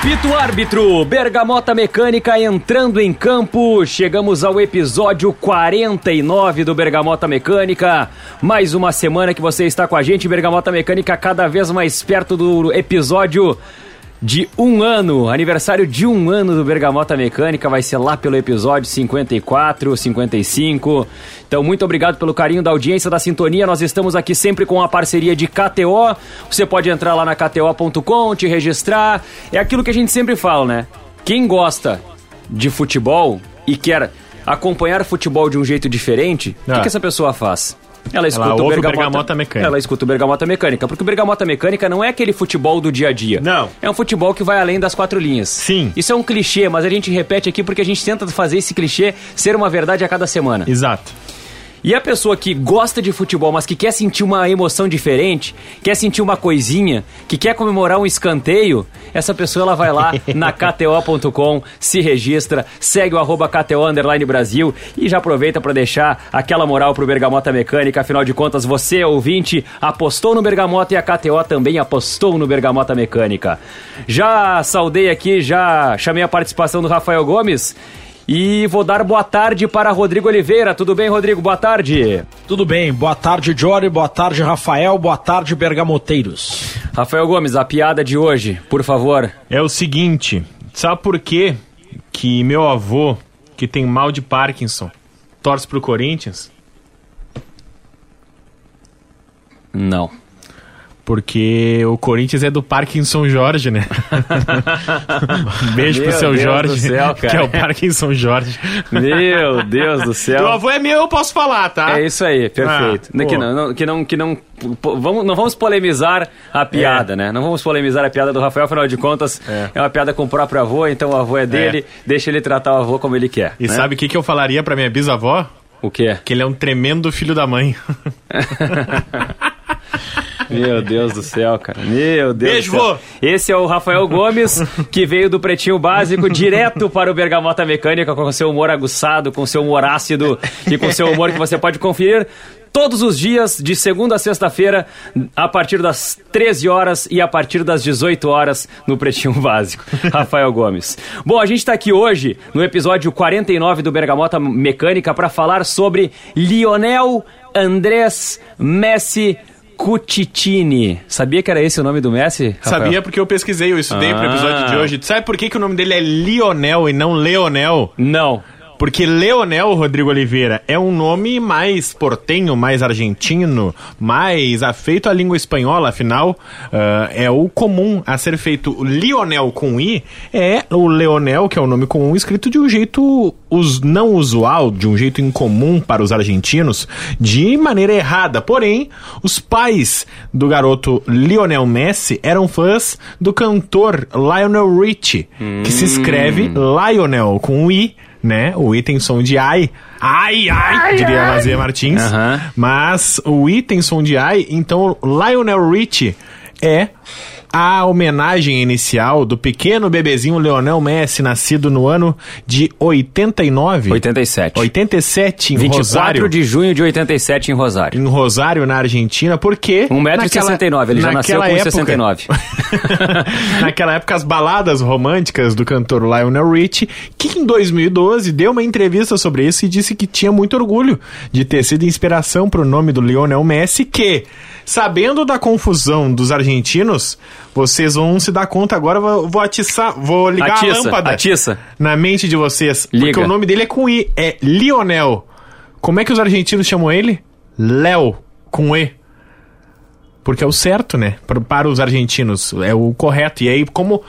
Apito árbitro, Bergamota Mecânica entrando em campo. Chegamos ao episódio 49 do Bergamota Mecânica. Mais uma semana que você está com a gente, Bergamota Mecânica, cada vez mais perto do episódio de um ano, aniversário de um ano do Bergamota Mecânica, vai ser lá pelo episódio 54, 55. Então, muito obrigado pelo carinho da audiência, da sintonia. Nós estamos aqui sempre com a parceria de KTO. Você pode entrar lá na KTO.com, te registrar. É aquilo que a gente sempre fala, né? Quem gosta de futebol e quer acompanhar futebol de um jeito diferente, o que, Ah. que essa pessoa faz? Ela escuta Ela o ouve o Bergamota, Bergamota Mecânica. Ela escuta o Bergamota Mecânica, porque o Bergamota Mecânica não é aquele futebol do dia a dia. Não. É um futebol que vai além das quatro linhas. Sim. Isso é um clichê, mas a gente repete aqui porque a gente tenta fazer esse clichê ser uma verdade a cada semana. Exato. E a pessoa que gosta de futebol, mas que quer sentir uma emoção diferente, quer sentir uma coisinha, que quer comemorar um escanteio, essa pessoa ela vai lá na KTO.com, se registra, segue o arroba KTO Underline Brasil e já aproveita para deixar aquela moral pro Bergamota Mecânica. Afinal de contas, você, ouvinte, apostou no Bergamota e a KTO também apostou no Bergamota Mecânica. Já saudei aqui, já chamei a participação do Rafael Gomes. E vou dar boa tarde para Rodrigo Oliveira. Tudo bem, Rodrigo? Boa tarde. Tudo bem, boa tarde, Jory, boa tarde, Rafael, boa tarde, Bergamoteiros. Rafael Gomes, a piada de hoje, por favor. É o seguinte, sabe por quê que meu avô, que tem mal de Parkinson, torce pro Corinthians? Não. Porque o Corinthians é do Parkinson Jorge, né? Beijo pro Meu seu Deus Jorge, do céu, que é o Parkinson Jorge. Meu Deus do Meu céu. avô é meu, eu posso falar, tá? É isso aí, perfeito. Ah, que, não, não- que não, que não, vamos, não vamos polemizar a piada, É. né? Não vamos polemizar a piada do Rafael, afinal de contas, é, É. uma piada com o próprio avô, então o avô é dele, deixa ele tratar o avô como ele quer. E né? sabe o que, que eu falaria pra minha bisavó? o quê? Que ele é um tremendo filho da mãe. Meu Deus do céu, cara. Meu Deus Beijo, vô. Esse é o Rafael Gomes, que veio do Pretinho Básico direto para o Bergamota Mecânica com seu humor aguçado, com seu humor ácido e com seu humor que você pode conferir todos os dias, de segunda a sexta-feira, a partir das 13 horas e a partir das 18 horas no Pretinho Básico. Rafael Gomes. Bom, a gente está aqui hoje no episódio 49 do Bergamota Mecânica para falar sobre Lionel Andrés Messi Cutitini. Sabia que era esse o nome do Messi? Rafael? Sabia porque eu pesquisei, eu estudei pro episódio Ah. de hoje. Sabe por que, que o nome dele é Lionel e não Leonel? Não. Porque Leonel Rodrigo Oliveira é um nome mais portenho, mais argentino, mais afeito à língua espanhola, afinal, ah, é o comum a ser feito. O Lionel com I é o Leonel, que é o nome comum, escrito de um jeito us- não usual, de um jeito incomum para os argentinos, de maneira errada. Porém, os pais do garoto Lionel Messi eram fãs do cantor Lionel Richie, que se escreve Lionel com I né? O I tem som de ai. Ai, ai, diria a Mazia Martins. Mas o I tem som de ai, então Lionel Richie é a homenagem inicial do pequeno bebezinho Leonel Messi, nascido no ano de 89. 87. 87 em 24 Rosário. de junho de 87 em Rosário. Em Rosário, na Argentina, porque... 1,69m, ele já nasceu com naquela 1,69. Naquela época, as baladas românticas do cantor Lionel Richie, que em 2012 deu uma entrevista sobre isso e disse que tinha muito orgulho de ter sido inspiração para o nome do Lionel Messi, que, sabendo da confusão dos argentinos, vocês vão se dar conta agora, vou, vou atiçar, vou ligar a Atiça, lâmpada atiça. na mente de vocês, Liga. porque o nome dele é com I, é Lionel. Como é que os argentinos chamam ele? Léo, com E. Porque é o certo, né? Para, os argentinos. É o correto. E aí, como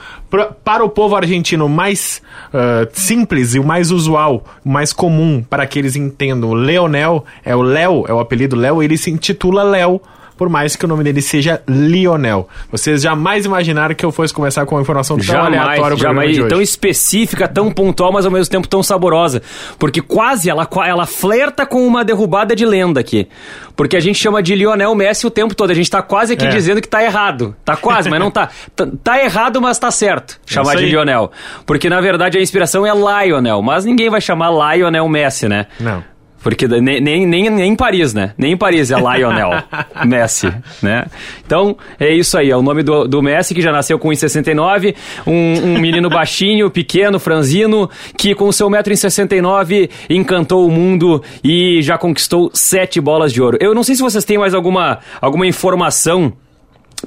para o povo argentino mais ah, simples e o mais usual, o mais comum, para que eles entendam, o Leonel é o Léo, é o apelido Léo, ele se intitula Léo. Por mais que o nome dele seja Lionel. Vocês jamais imaginaram que eu fosse começar com uma informação tão aleatória Jamais, programa jamais. de hoje. Tão específica, tão pontual, mas ao mesmo tempo tão saborosa. Porque quase ela, ela flerta com uma derrubada de lenda aqui. Porque a gente chama de Lionel Messi o tempo todo. A gente tá quase aqui É. dizendo que tá errado. Tá quase, mas não tá. Tá, tá errado, mas tá certo. Chamar isso de. Lionel. Porque na verdade a inspiração é Lionel. Mas ninguém vai chamar Lionel Messi, né? Não. Porque nem, nem, nem, nem em Paris, né? Nem em Paris é Lionel Messi, né? Então, é isso aí. É o nome do, do Messi, que já nasceu com 1,69. Um, um menino baixinho, pequeno, franzino, que com seu 1,69m encantou o mundo e já conquistou sete bolas de ouro. Eu não sei se vocês têm mais alguma, alguma informação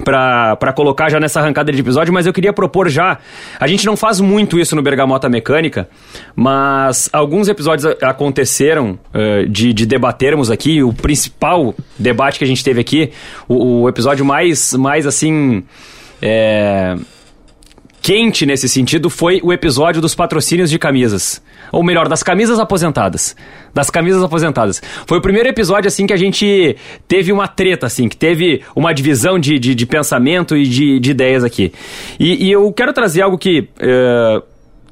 para colocar já nessa arrancada de episódio, mas eu queria propor já. A gente não faz muito isso no Bergamota Mecânica, mas alguns episódios aconteceram uh, de, de debatermos aqui. O principal debate que a gente teve aqui, o, o episódio mais, mais assim. É, quente nesse sentido foi o episódio dos patrocínios de camisas. Ou melhor, das camisas aposentadas. Das camisas aposentadas. Foi o primeiro episódio, assim, que a gente teve uma treta, assim, que teve uma divisão de, de, de pensamento e de, de ideias aqui. E, e, eu quero trazer algo que uh,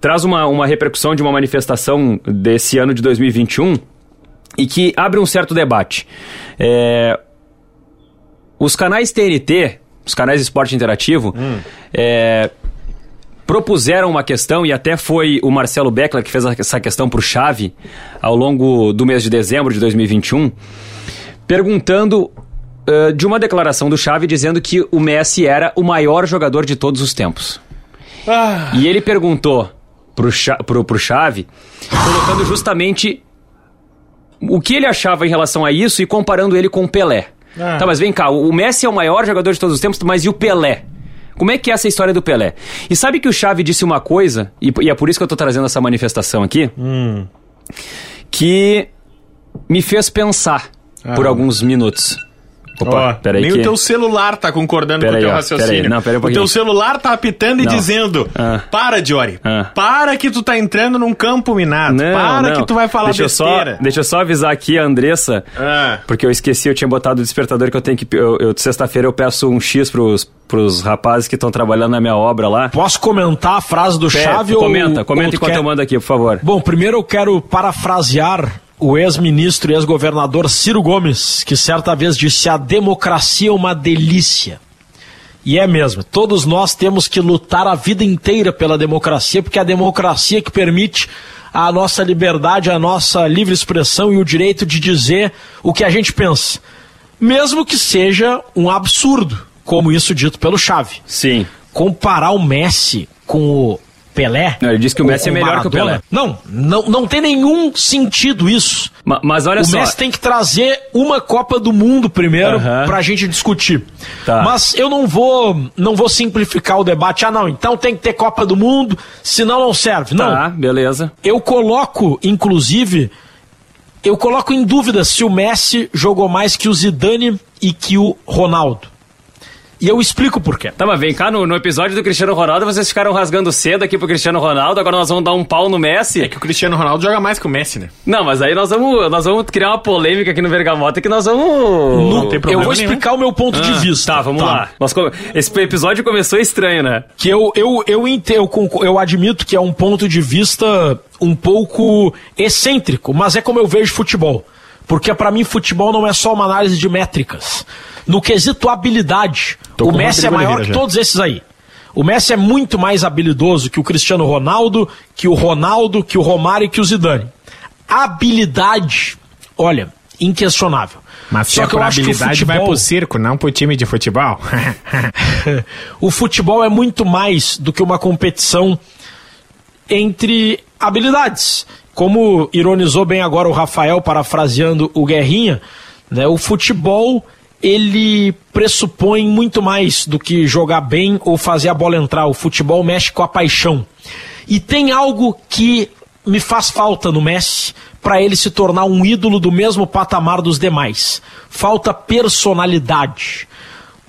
traz uma, uma repercussão de uma manifestação desse ano de 2021 e que abre um certo debate. É, os canais TNT, os canais de esporte interativo, hum. é, propuseram uma questão, e até foi o Marcelo Beckler que fez essa questão para o Chave ao longo do mês de dezembro de 2021, perguntando uh, de uma declaração do Chave dizendo que o Messi era o maior jogador de todos os tempos. Ah. E ele perguntou pro, pro, pro Chave, colocando justamente o que ele achava em relação a isso e comparando ele com o Pelé. Ah. Tá, mas vem cá, o Messi é o maior jogador de todos os tempos, mas e o Pelé? Como é que é essa história do Pelé? E sabe que o Chave disse uma coisa, e, e é por isso que eu tô trazendo essa manifestação aqui, hum. que me fez pensar ah. por alguns minutos. Opa, oh, peraí. Nem que... o teu celular tá concordando pera com o teu raciocínio. Não, pera um o teu celular tá apitando e não. dizendo: ah. Para, Jory. Ah. Para que tu tá entrando num campo minado. Não, para não. que tu vai falar deixa besteira. Eu só, deixa eu só avisar aqui a Andressa, ah. porque eu esqueci, eu tinha botado o despertador que eu tenho que. Eu, eu Sexta-feira eu peço um X pros, pros rapazes que estão trabalhando na minha obra lá. Posso comentar a frase do Pera, Chave comenta, ou. Comenta enquanto quer... eu mando aqui, por favor. Bom, primeiro eu quero parafrasear o ex-ministro e ex-governador Ciro Gomes, que certa vez disse: a democracia é uma delícia. E é mesmo, todos nós temos que lutar a vida inteira pela democracia, porque é a democracia que permite a nossa liberdade, a nossa livre expressão e o direito de dizer o que a gente pensa. Mesmo que seja um absurdo, como isso dito pelo Chave. Sim. Comparar o Messi com o Pelé. Não, ele disse que o Messi é melhor Maradona. que o Pelé. Não, não, não tem nenhum sentido isso. Ma, mas olha o só. O Messi tem que trazer uma Copa do Mundo primeiro uhum. pra gente discutir. Tá. Mas eu não vou, não vou simplificar o debate. Ah, não, então tem que ter Copa do Mundo, senão não serve. Não. Tá, beleza. Eu coloco, inclusive, eu coloco em dúvida se o Messi jogou mais que o Zidane e que o Ronaldo. E eu explico por quê. Tá, mas vem cá, no, no, episódio do Cristiano Ronaldo, vocês ficaram rasgando cedo aqui pro Cristiano Ronaldo, agora nós vamos dar um pau no Messi. É que o Cristiano Ronaldo joga mais que o Messi, né? Não, mas aí nós vamos, nós vamos criar uma polêmica aqui no Bergamota que nós vamos... Não tem problema Eu vou explicar nenhum. o meu ponto ah, de vista. Tá, vamos tá. lá. Nós, esse episódio começou estranho, né? Que eu, eu, eu, eu, eu, eu admito que é um ponto de vista um pouco excêntrico, mas é como eu vejo futebol. Porque para mim futebol não é só uma análise de métricas. No quesito habilidade, Tô o Messi é maior que já. todos esses aí. O Messi é muito mais habilidoso que o Cristiano Ronaldo, que o Ronaldo, que o Romário e que o Zidane. Habilidade, olha, inquestionável. Mas só que eu acho que o futebol... vai pro circo, não pro time de futebol. o futebol é muito mais do que uma competição entre habilidades. Como ironizou bem agora o Rafael, parafraseando o Guerrinha, né, o futebol ele pressupõe muito mais do que jogar bem ou fazer a bola entrar. O futebol mexe com a paixão. E tem algo que me faz falta no Messi para ele se tornar um ídolo do mesmo patamar dos demais. Falta personalidade.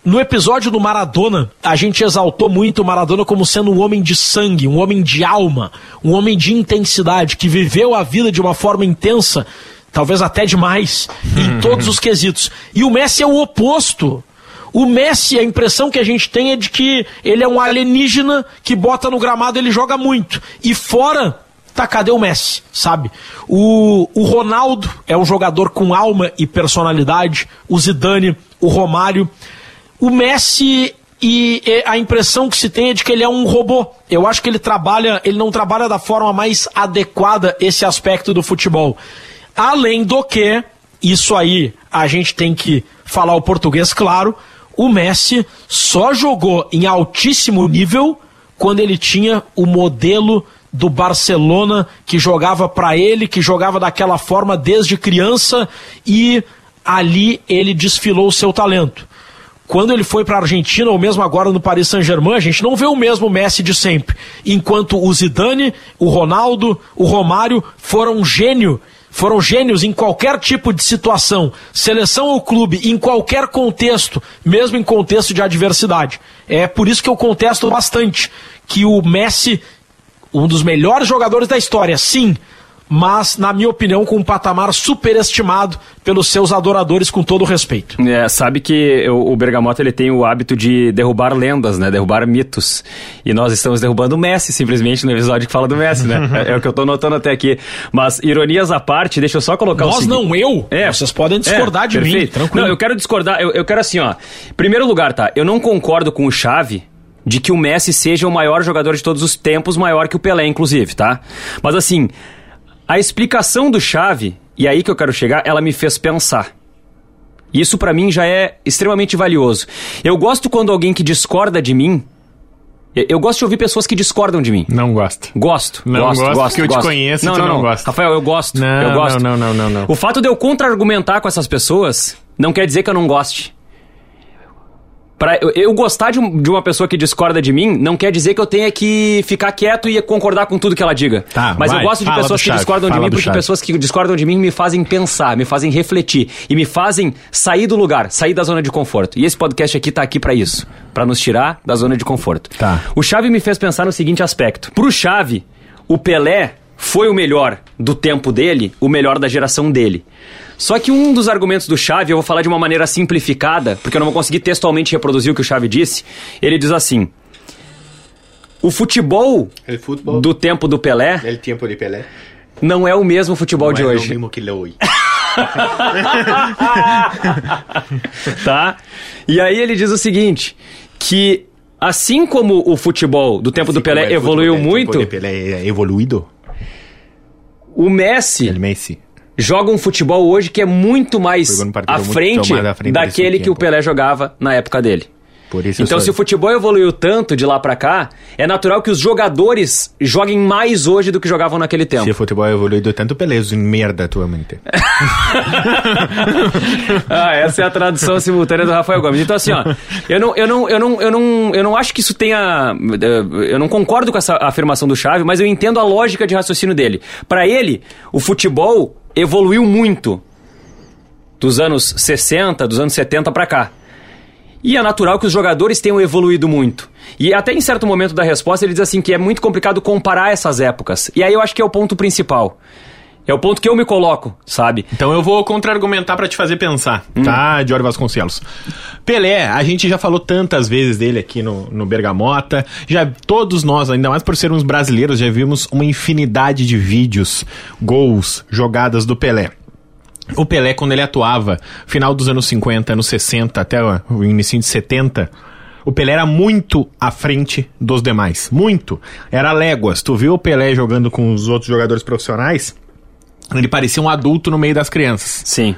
No episódio do Maradona, a gente exaltou muito o Maradona como sendo um homem de sangue, um homem de alma, um homem de intensidade, que viveu a vida de uma forma intensa talvez até demais, em todos os quesitos. E o Messi é o oposto. O Messi, a impressão que a gente tem é de que ele é um alienígena que bota no gramado ele joga muito. E fora, tá, cadê o Messi, sabe? O, o Ronaldo é um jogador com alma e personalidade. O Zidane, o Romário. O Messi e a impressão que se tem é de que ele é um robô. Eu acho que ele trabalha, ele não trabalha da forma mais adequada esse aspecto do futebol. Além do que, isso aí a gente tem que falar o português claro, o Messi só jogou em altíssimo nível quando ele tinha o modelo do Barcelona que jogava para ele, que jogava daquela forma desde criança e ali ele desfilou o seu talento. Quando ele foi para a Argentina, ou mesmo agora no Paris Saint-Germain, a gente não vê o mesmo Messi de sempre. Enquanto o Zidane, o Ronaldo, o Romário foram gênio, foram gênios em qualquer tipo de situação, seleção ou clube, em qualquer contexto, mesmo em contexto de adversidade. É por isso que eu contesto bastante que o Messi, um dos melhores jogadores da história, sim, mas, na minha opinião, com um patamar superestimado pelos seus adoradores, com todo o respeito. É, sabe que o, o Bergamota ele tem o hábito de derrubar lendas, né? Derrubar mitos. E nós estamos derrubando o Messi, simplesmente, no episódio que fala do Messi, né? é, é, o que eu tô notando até aqui. Mas, ironias à parte, deixa eu só colocar nós o seguinte. não, eu? É. Vocês podem discordar é, de perfeito. mim, tranquilo. Não, eu quero discordar, eu, eu quero assim, ó. Primeiro lugar, tá? Eu não concordo com o Chave de que o Messi seja o maior jogador de todos os tempos, maior que o Pelé, inclusive, tá? Mas assim, a explicação do Chave, e é aí que eu quero chegar, ela me fez pensar. Isso para mim já é extremamente valioso. Eu gosto quando alguém que discorda de mim. Eu gosto de ouvir pessoas que discordam de mim. Não gosto. Gosto. Não gosto, gosto, gosto porque eu te conheço não, e não, não, não gosta. Rafael, eu gosto. Não, eu gosto. não, não, não, não. O fato de eu contra-argumentar com essas pessoas não quer dizer que eu não goste. Pra eu, eu gostar de, um, de, uma pessoa que discorda de mim, não quer dizer que eu tenha que ficar quieto e concordar com tudo que ela diga. Tá, Mas vai, eu gosto de pessoas que discordam de mim porque chave. pessoas que discordam de mim me fazem pensar, me fazem refletir e me fazem sair do lugar, sair da zona de conforto. E esse podcast aqui tá aqui para isso, para nos tirar da zona de conforto. Tá. O Chave me fez pensar no seguinte aspecto. Pro Chave, o Pelé foi o melhor do tempo dele, o melhor da geração dele. Só que um dos argumentos do Chave, eu vou falar de uma maneira simplificada, porque eu não vou conseguir textualmente reproduzir o que o Chave disse. Ele diz assim: O futebol, futebol do tempo do Pelé, tempo de Pelé não é o mesmo futebol não de é hoje. o mesmo que hoje. tá? E aí ele diz o seguinte, que assim como o futebol do tempo assim do Pelé evoluiu muito, Pelé é evoluído. O Messi, Messi joga um futebol hoje que é muito mais à frente, muito frente daquele que o Pelé jogava na época dele. então, se o futebol evoluiu tanto de lá para cá, é natural que os jogadores joguem mais hoje do que jogavam naquele tempo. Se o futebol evoluiu tanto, Pelé é merda atualmente. ah, essa é a tradução simultânea do Rafael Gomes. Então, assim, ó, eu não, eu não, eu não, eu não, eu não acho que isso tenha. Eu não concordo com essa afirmação do Chave, mas eu entendo a lógica de raciocínio dele. Para ele, o futebol evoluiu muito dos anos 60, dos anos 70 para cá. E é natural que os jogadores tenham evoluído muito. E até em certo momento da resposta ele diz assim que é muito complicado comparar essas épocas. E aí eu acho que é o ponto principal. É o ponto que eu me coloco, sabe? Então eu vou contra-argumentar para te fazer pensar, hum. tá, Jorge Vasconcelos? Pelé, a gente já falou tantas vezes dele aqui no, no Bergamota, já todos nós, ainda mais por sermos brasileiros, já vimos uma infinidade de vídeos, gols, jogadas do Pelé. O Pelé, quando ele atuava, final dos anos 50, anos 60, até o início de 70, o Pelé era muito à frente dos demais. Muito. Era léguas. Tu viu o Pelé jogando com os outros jogadores profissionais? Ele parecia um adulto no meio das crianças. Sim.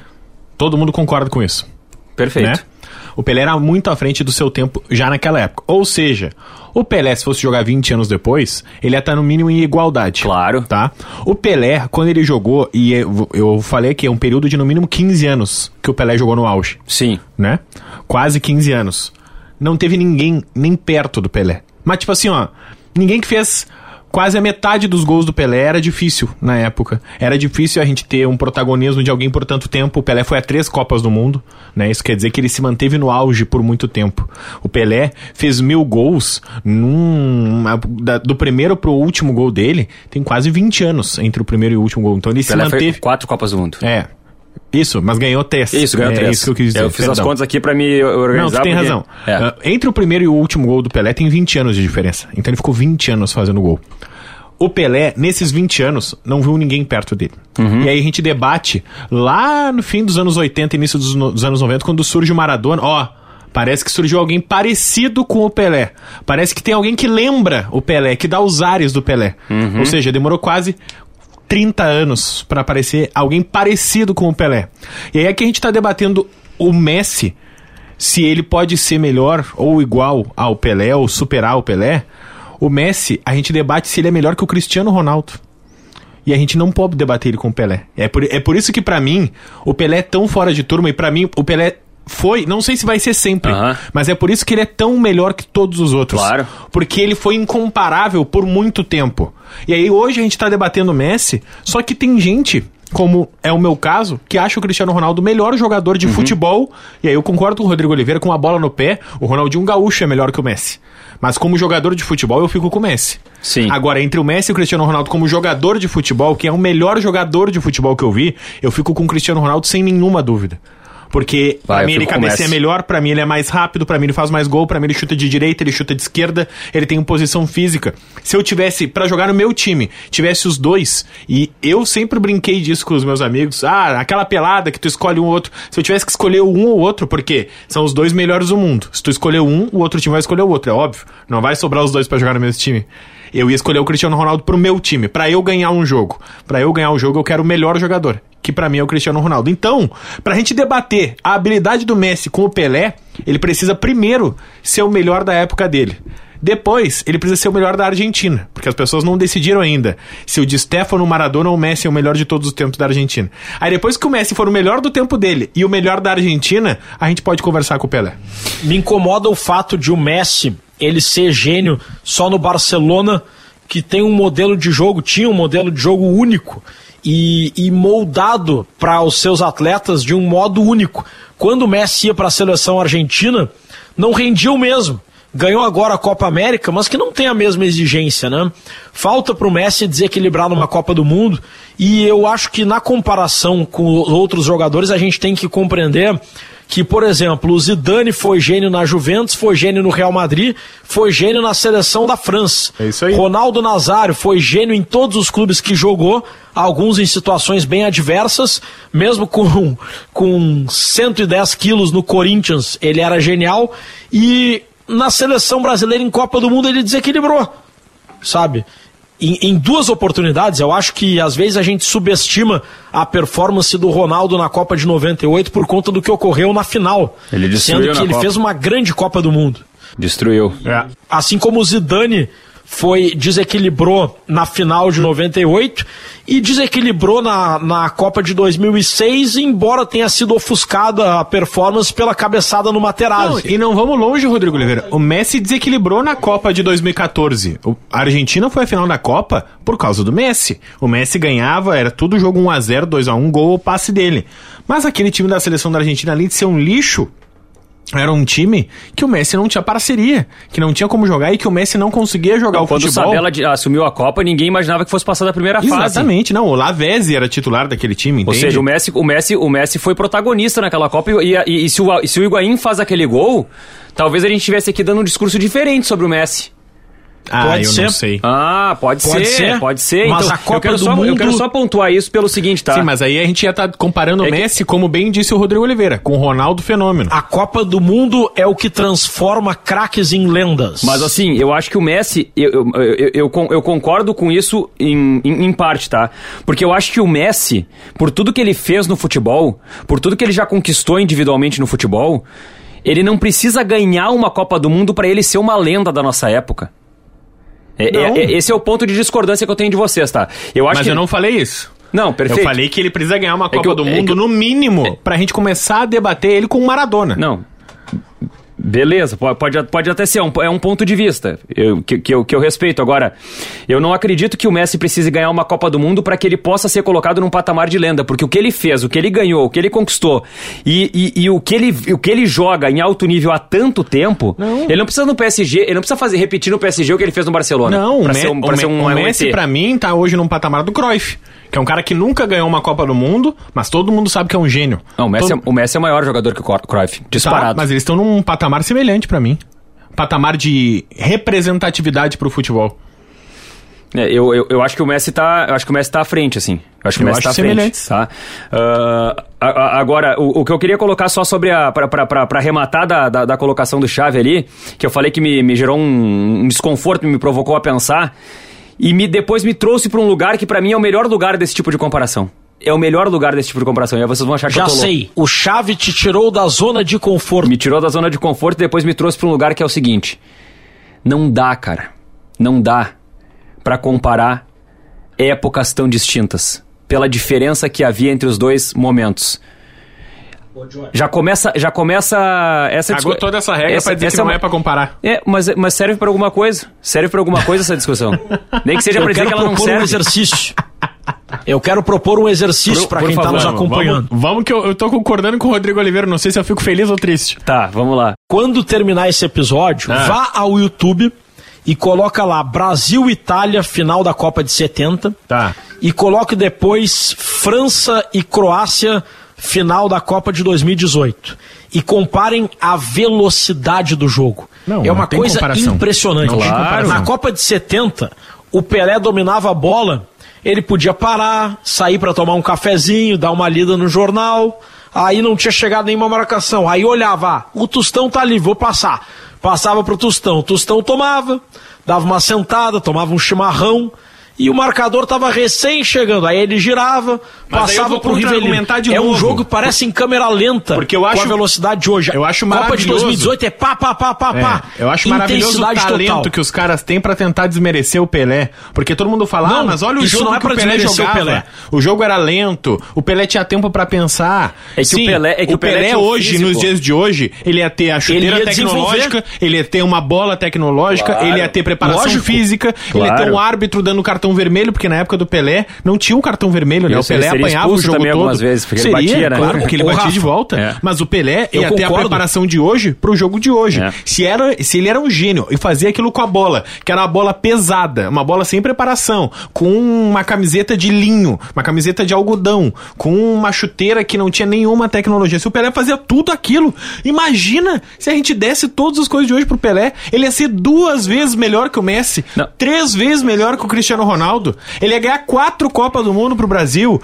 Todo mundo concorda com isso. Perfeito. Né? O Pelé era muito à frente do seu tempo já naquela época. Ou seja, o Pelé, se fosse jogar 20 anos depois, ele ia estar no mínimo em igualdade. Claro. Tá? O Pelé, quando ele jogou, e eu, falei que é um período de no mínimo 15 anos que o Pelé jogou no auge. Sim. Né? Quase 15 anos. Não teve ninguém nem perto do Pelé. Mas, tipo assim, ó, ninguém que fez quase a metade dos gols do Pelé era difícil na época. Era difícil a gente ter um protagonismo de alguém por tanto tempo. O Pelé foi a três Copas do Mundo, né? Isso quer dizer que ele se manteve no auge por muito tempo. O Pelé fez mil gols num, da, do primeiro pro último gol dele. Tem quase 20 anos entre o primeiro e o último gol. Então ele Pelé se manteve. quatro Copas do Mundo. É, isso, mas ganhou três. Isso, ganhou é, três. É isso que eu quis dizer. Eu fiz Perdão. as contas aqui para me organizar. Não, tem porque... razão. É. Uh, entre o primeiro e o último gol do Pelé tem 20 anos de diferença. Então ele ficou 20 anos fazendo gol o Pelé, nesses 20 anos, não viu ninguém perto dele. Uhum. E aí a gente debate lá no fim dos anos 80, início dos, dos anos 90, quando surge o Maradona, ó, parece que surgiu alguém parecido com o Pelé. Parece que tem alguém que lembra o Pelé, que dá os ares do Pelé. Uhum. Ou seja, demorou quase 30 anos para aparecer alguém parecido com o Pelé. E aí é que a gente tá debatendo o Messi, se ele pode ser melhor ou igual ao Pelé, ou superar o Pelé. O Messi, a gente debate se ele é melhor que o Cristiano Ronaldo. E a gente não pode debater ele com o Pelé. É por, é por isso que, pra mim, o Pelé é tão fora de turma e pra mim, o Pelé foi, não sei se vai ser sempre, Aham. mas é por isso que ele é tão melhor que todos os outros. Claro. Porque ele foi incomparável por muito tempo. E aí hoje a gente tá debatendo o Messi, só que tem gente, como é o meu caso, que acha o Cristiano Ronaldo o melhor jogador Uhum. de futebol. E aí eu concordo com o Rodrigo Oliveira, com a bola no pé, o Ronaldinho Gaúcho é melhor que o Messi. Mas como jogador de futebol, eu fico com o Messi. Sim. Agora, entre o Messi e o Cristiano Ronaldo como jogador de futebol, que é o melhor jogador de futebol que eu vi, eu fico com o Cristiano Ronaldo sem nenhuma dúvida. Porque Vai, pra mim ele o cabeceia melhor, pra mim ele é mais rápido, pra mim ele faz mais gol, pra mim ele chuta de direita, ele chuta de esquerda, ele tem posição física. Se eu tivesse, pra jogar no meu time, tivesse os dois, e eu sempre brinquei disso com os meus amigos, ah, aquela pelada que tu escolhe um ou outro, se eu tivesse que escolher um ou outro, porque são os dois melhores do mundo. Se tu escolher um, o outro time vai escolher o outro, é óbvio. Não vai sobrar os dois pra jogar no mesmo time. Eu ia escolher o Cristiano Ronaldo pro meu time, pra eu ganhar um jogo. Pra eu ganhar um jogo, eu quero o melhor jogador, que pra mim é o Cristiano Ronaldo. Então, pra gente debater a habilidade do Messi com o Pelé, ele precisa primeiro ser o melhor da época dele. Depois, ele precisa ser o melhor da Argentina, porque as pessoas não decidiram ainda se o Di Stefano, Maradona ou o Messi é o melhor de todos os tempos da Argentina. Aí depois que o Messi for o melhor do tempo dele e o melhor da Argentina, a gente pode conversar com o Pelé. Me incomoda o fato de o Messi ele ser gênio só no Barcelona, que tem um modelo de jogo, tinha um modelo de jogo único e, e moldado para os seus atletas de um modo único. Quando o Messi ia para a seleção argentina, não rendia o mesmo. Ganhou agora a Copa América, mas que não tem a mesma exigência, né? Falta para o Messi desequilibrar numa Copa do Mundo e eu acho que na comparação com os outros jogadores a gente tem que compreender que, por exemplo, o Zidane foi gênio na Juventus, foi gênio no Real Madrid, foi gênio na seleção da França. É isso aí. Ronaldo Nazário foi gênio em todos os clubes que jogou, alguns em situações bem adversas, mesmo com, com 110 quilos no Corinthians, ele era genial, e na seleção brasileira em Copa do Mundo ele desequilibrou, sabe? Em, em duas oportunidades, eu acho que às vezes a gente subestima a performance do Ronaldo na Copa de 98 por conta do que ocorreu na final. Ele destruiu sendo que na ele Copa. fez uma grande Copa do Mundo. Destruiu. Assim como o Zidane foi desequilibrou na final de 98 e desequilibrou na, na Copa de 2006, embora tenha sido ofuscada a performance pela cabeçada no Não, Materazzi. e não vamos longe, Rodrigo Oliveira. O Messi desequilibrou na Copa de 2014. O- A Argentina foi a final da Copa por causa do Messi. O Messi ganhava, era tudo jogo 1x0, 2x1, gol ou passe dele. Mas aquele time da seleção da Argentina, além de ser um lixo, era um time que o Messi não tinha parceria, que não tinha como jogar e que o Messi não conseguia jogar o Quando o futebol. Sabella de- assumiu a Copa, ninguém imaginava que fosse passar da primeira fase. Exatamente, não. O Lavezzi era titular daquele time, Ou entende? seja, o Messi, o, Messi, o Messi foi protagonista naquela Copa e, e- e se, o, e se o Higuaín faz aquele gol, talvez a gente estivesse aqui dando um discurso diferente sobre o Messi. Ah, Pode eu ser. não sei. Ah, pode, Pode ser, ser. pode ser. Mas então, a Copa eu, quero do só, eu Mundo- quero só pontuar isso pelo seguinte, tá? Sim, mas aí a gente ia estar comparando É o que- Messi, como bem disse o Rodrigo Oliveira, com o Ronaldo Fenômeno. A Copa do Mundo é o que transforma craques em lendas. Mas assim, eu acho que o Messi, eu, eu, eu, eu eu concordo com isso em, em, em parte, tá? Porque eu acho que o Messi, por tudo que ele fez no futebol, por tudo que ele já conquistou individualmente no futebol, ele não precisa ganhar uma Copa do Mundo pra ele ser uma lenda da nossa época. É- é- é- esse é o ponto de discordância que eu tenho de vocês, tá? Eu acho Mas que eu não falei isso. Não, perfeito. Eu falei que ele precisa ganhar uma que Copa eu- do é Mundo, eu- no mínimo, pra gente começar a debater ele com o Maradona. Não. Beleza, po- pode, pode até ser, é um, é um ponto de vista eu- que, que eu, que eu respeito. Agora, eu não acredito que o Messi precise ganhar uma Copa do Mundo para que ele possa ser colocado num patamar de lenda, porque o que ele fez, o que ele ganhou, o que ele conquistou e, e, e o, que ele, o que ele joga em alto nível há tanto tempo, ele não precisa no PSG, ele não precisa fazer repetir no PSG o que ele fez no Barcelona. Não, o, pra Me- ser um, pra o ser um, o Messi, pra mim, tá hoje num patamar do Cruyff, que é um cara que nunca ganhou uma Copa do Mundo, mas todo mundo sabe que é um gênio. Não, o Messi, Todo- é, o Messi é o maior jogador que o Cruyff, Tá, disparado. mas eles estão num patamar semelhante pra mim. Patamar de representatividade pro futebol. É, eu, eu, eu acho que o Messi tá. eu acho que o Messi tá à frente, assim. Eu acho que Eu o Messi tá à frente. Tá? Ah, a- a- agora, o, o que eu queria colocar só sobre a. pra, pra, pra, pra arrematar da, da, da colocação do Chave ali, que eu falei que me, me gerou um, um desconforto, me provocou a pensar. E me, depois me trouxe pra um lugar que pra mim é o melhor lugar desse tipo de comparação. É o melhor lugar desse tipo de comparação. E aí vocês vão achar que Já eu tô louco. sei. O Chave te tirou da zona de conforto. Me tirou da zona de conforto e depois me trouxe pra um lugar que é o seguinte. Não dá, cara. Não dá pra comparar épocas tão distintas. Pela diferença que havia entre os dois momentos. Já começa, já começa essa Cagou discu- toda essa regra essa- pra dizer que essa não uma- é pra comparar. É, mas, mas serve pra alguma coisa. Serve pra alguma coisa essa discussão. Nem que seja Eu pra dizer que ela não propor um serve. exercício. Eu quero propor um exercício por quem tá favor, nos vamos, acompanhando. Vamos, vamos que eu, eu tô concordando com o Rodrigo Oliveira. Não sei se eu fico feliz ou triste. Tá, vamos lá. Quando terminar esse episódio, Ah. vá ao YouTube e coloca lá Brasil e Itália, final da Copa de 70. Tá. E coloque depois França e Croácia, final da Copa de 2018. E comparem a velocidade do jogo. Não, é uma coisa comparação. impressionante. Comparação. Na Copa de 70, o Pelé dominava a bola, ele podia parar, sair para tomar um cafezinho, dar uma lida no jornal, aí não tinha chegado nenhuma marcação. Aí olhava, ah, o Tostão tá ali, vou passar. Passava pro Tostão, o Tostão tomava, dava uma sentada, tomava um chimarrão, e o marcador tava recém chegando. Aí ele girava, Mas passava pro Rivelino. de É um novo. jogo que parece em câmera lenta, Porque eu com acho- a velocidade de hoje. eu acho Copa de maravilhoso. 2018 é pá, pá, pá, pá, É, pá. eu acho maravilhoso o talento total. que os caras têm pra tentar desmerecer o Pelé. Porque todo mundo fala, Não, ah, mas olha o jogo não é que o Pelé desmerecer o jogava. Pelé. O jogo era lento, o Pelé tinha tempo pra pensar. É que o Pelé- é que o Pelé o hoje, físico. nos dias de hoje, ele ia ter a chuteira ia tecnológica, ele ia ter uma bola tecnológica, Claro. ele ia ter preparação Lógico. física, ele ia ter Claro. um árbitro dando cartão vermelho, porque na época do Pelé não tinha um cartão vermelho, né? O Pelé ele apanhava o jogo todo. algumas vezes, porque ele Seria, batia, né? Claro, porque ele batia Rafa, de volta. É. Mas o Pelé Eu ia ter a concordo. preparação de hoje pro jogo de hoje. É. Se, era, se ele era um gênio e fazia aquilo com a bola, que era uma bola pesada, uma bola sem preparação, com uma camiseta de linho, uma camiseta de algodão, com uma chuteira que não tinha nenhuma tecnologia. Se o Pelé fazia tudo aquilo, imagina se a gente desse todas as coisas de hoje pro Pelé. Ele ia ser duas vezes melhor que o Messi, Não. três vezes melhor que o Cristiano Ronaldo. Ele ia ganhar quatro Copas do Mundo pro Brasil.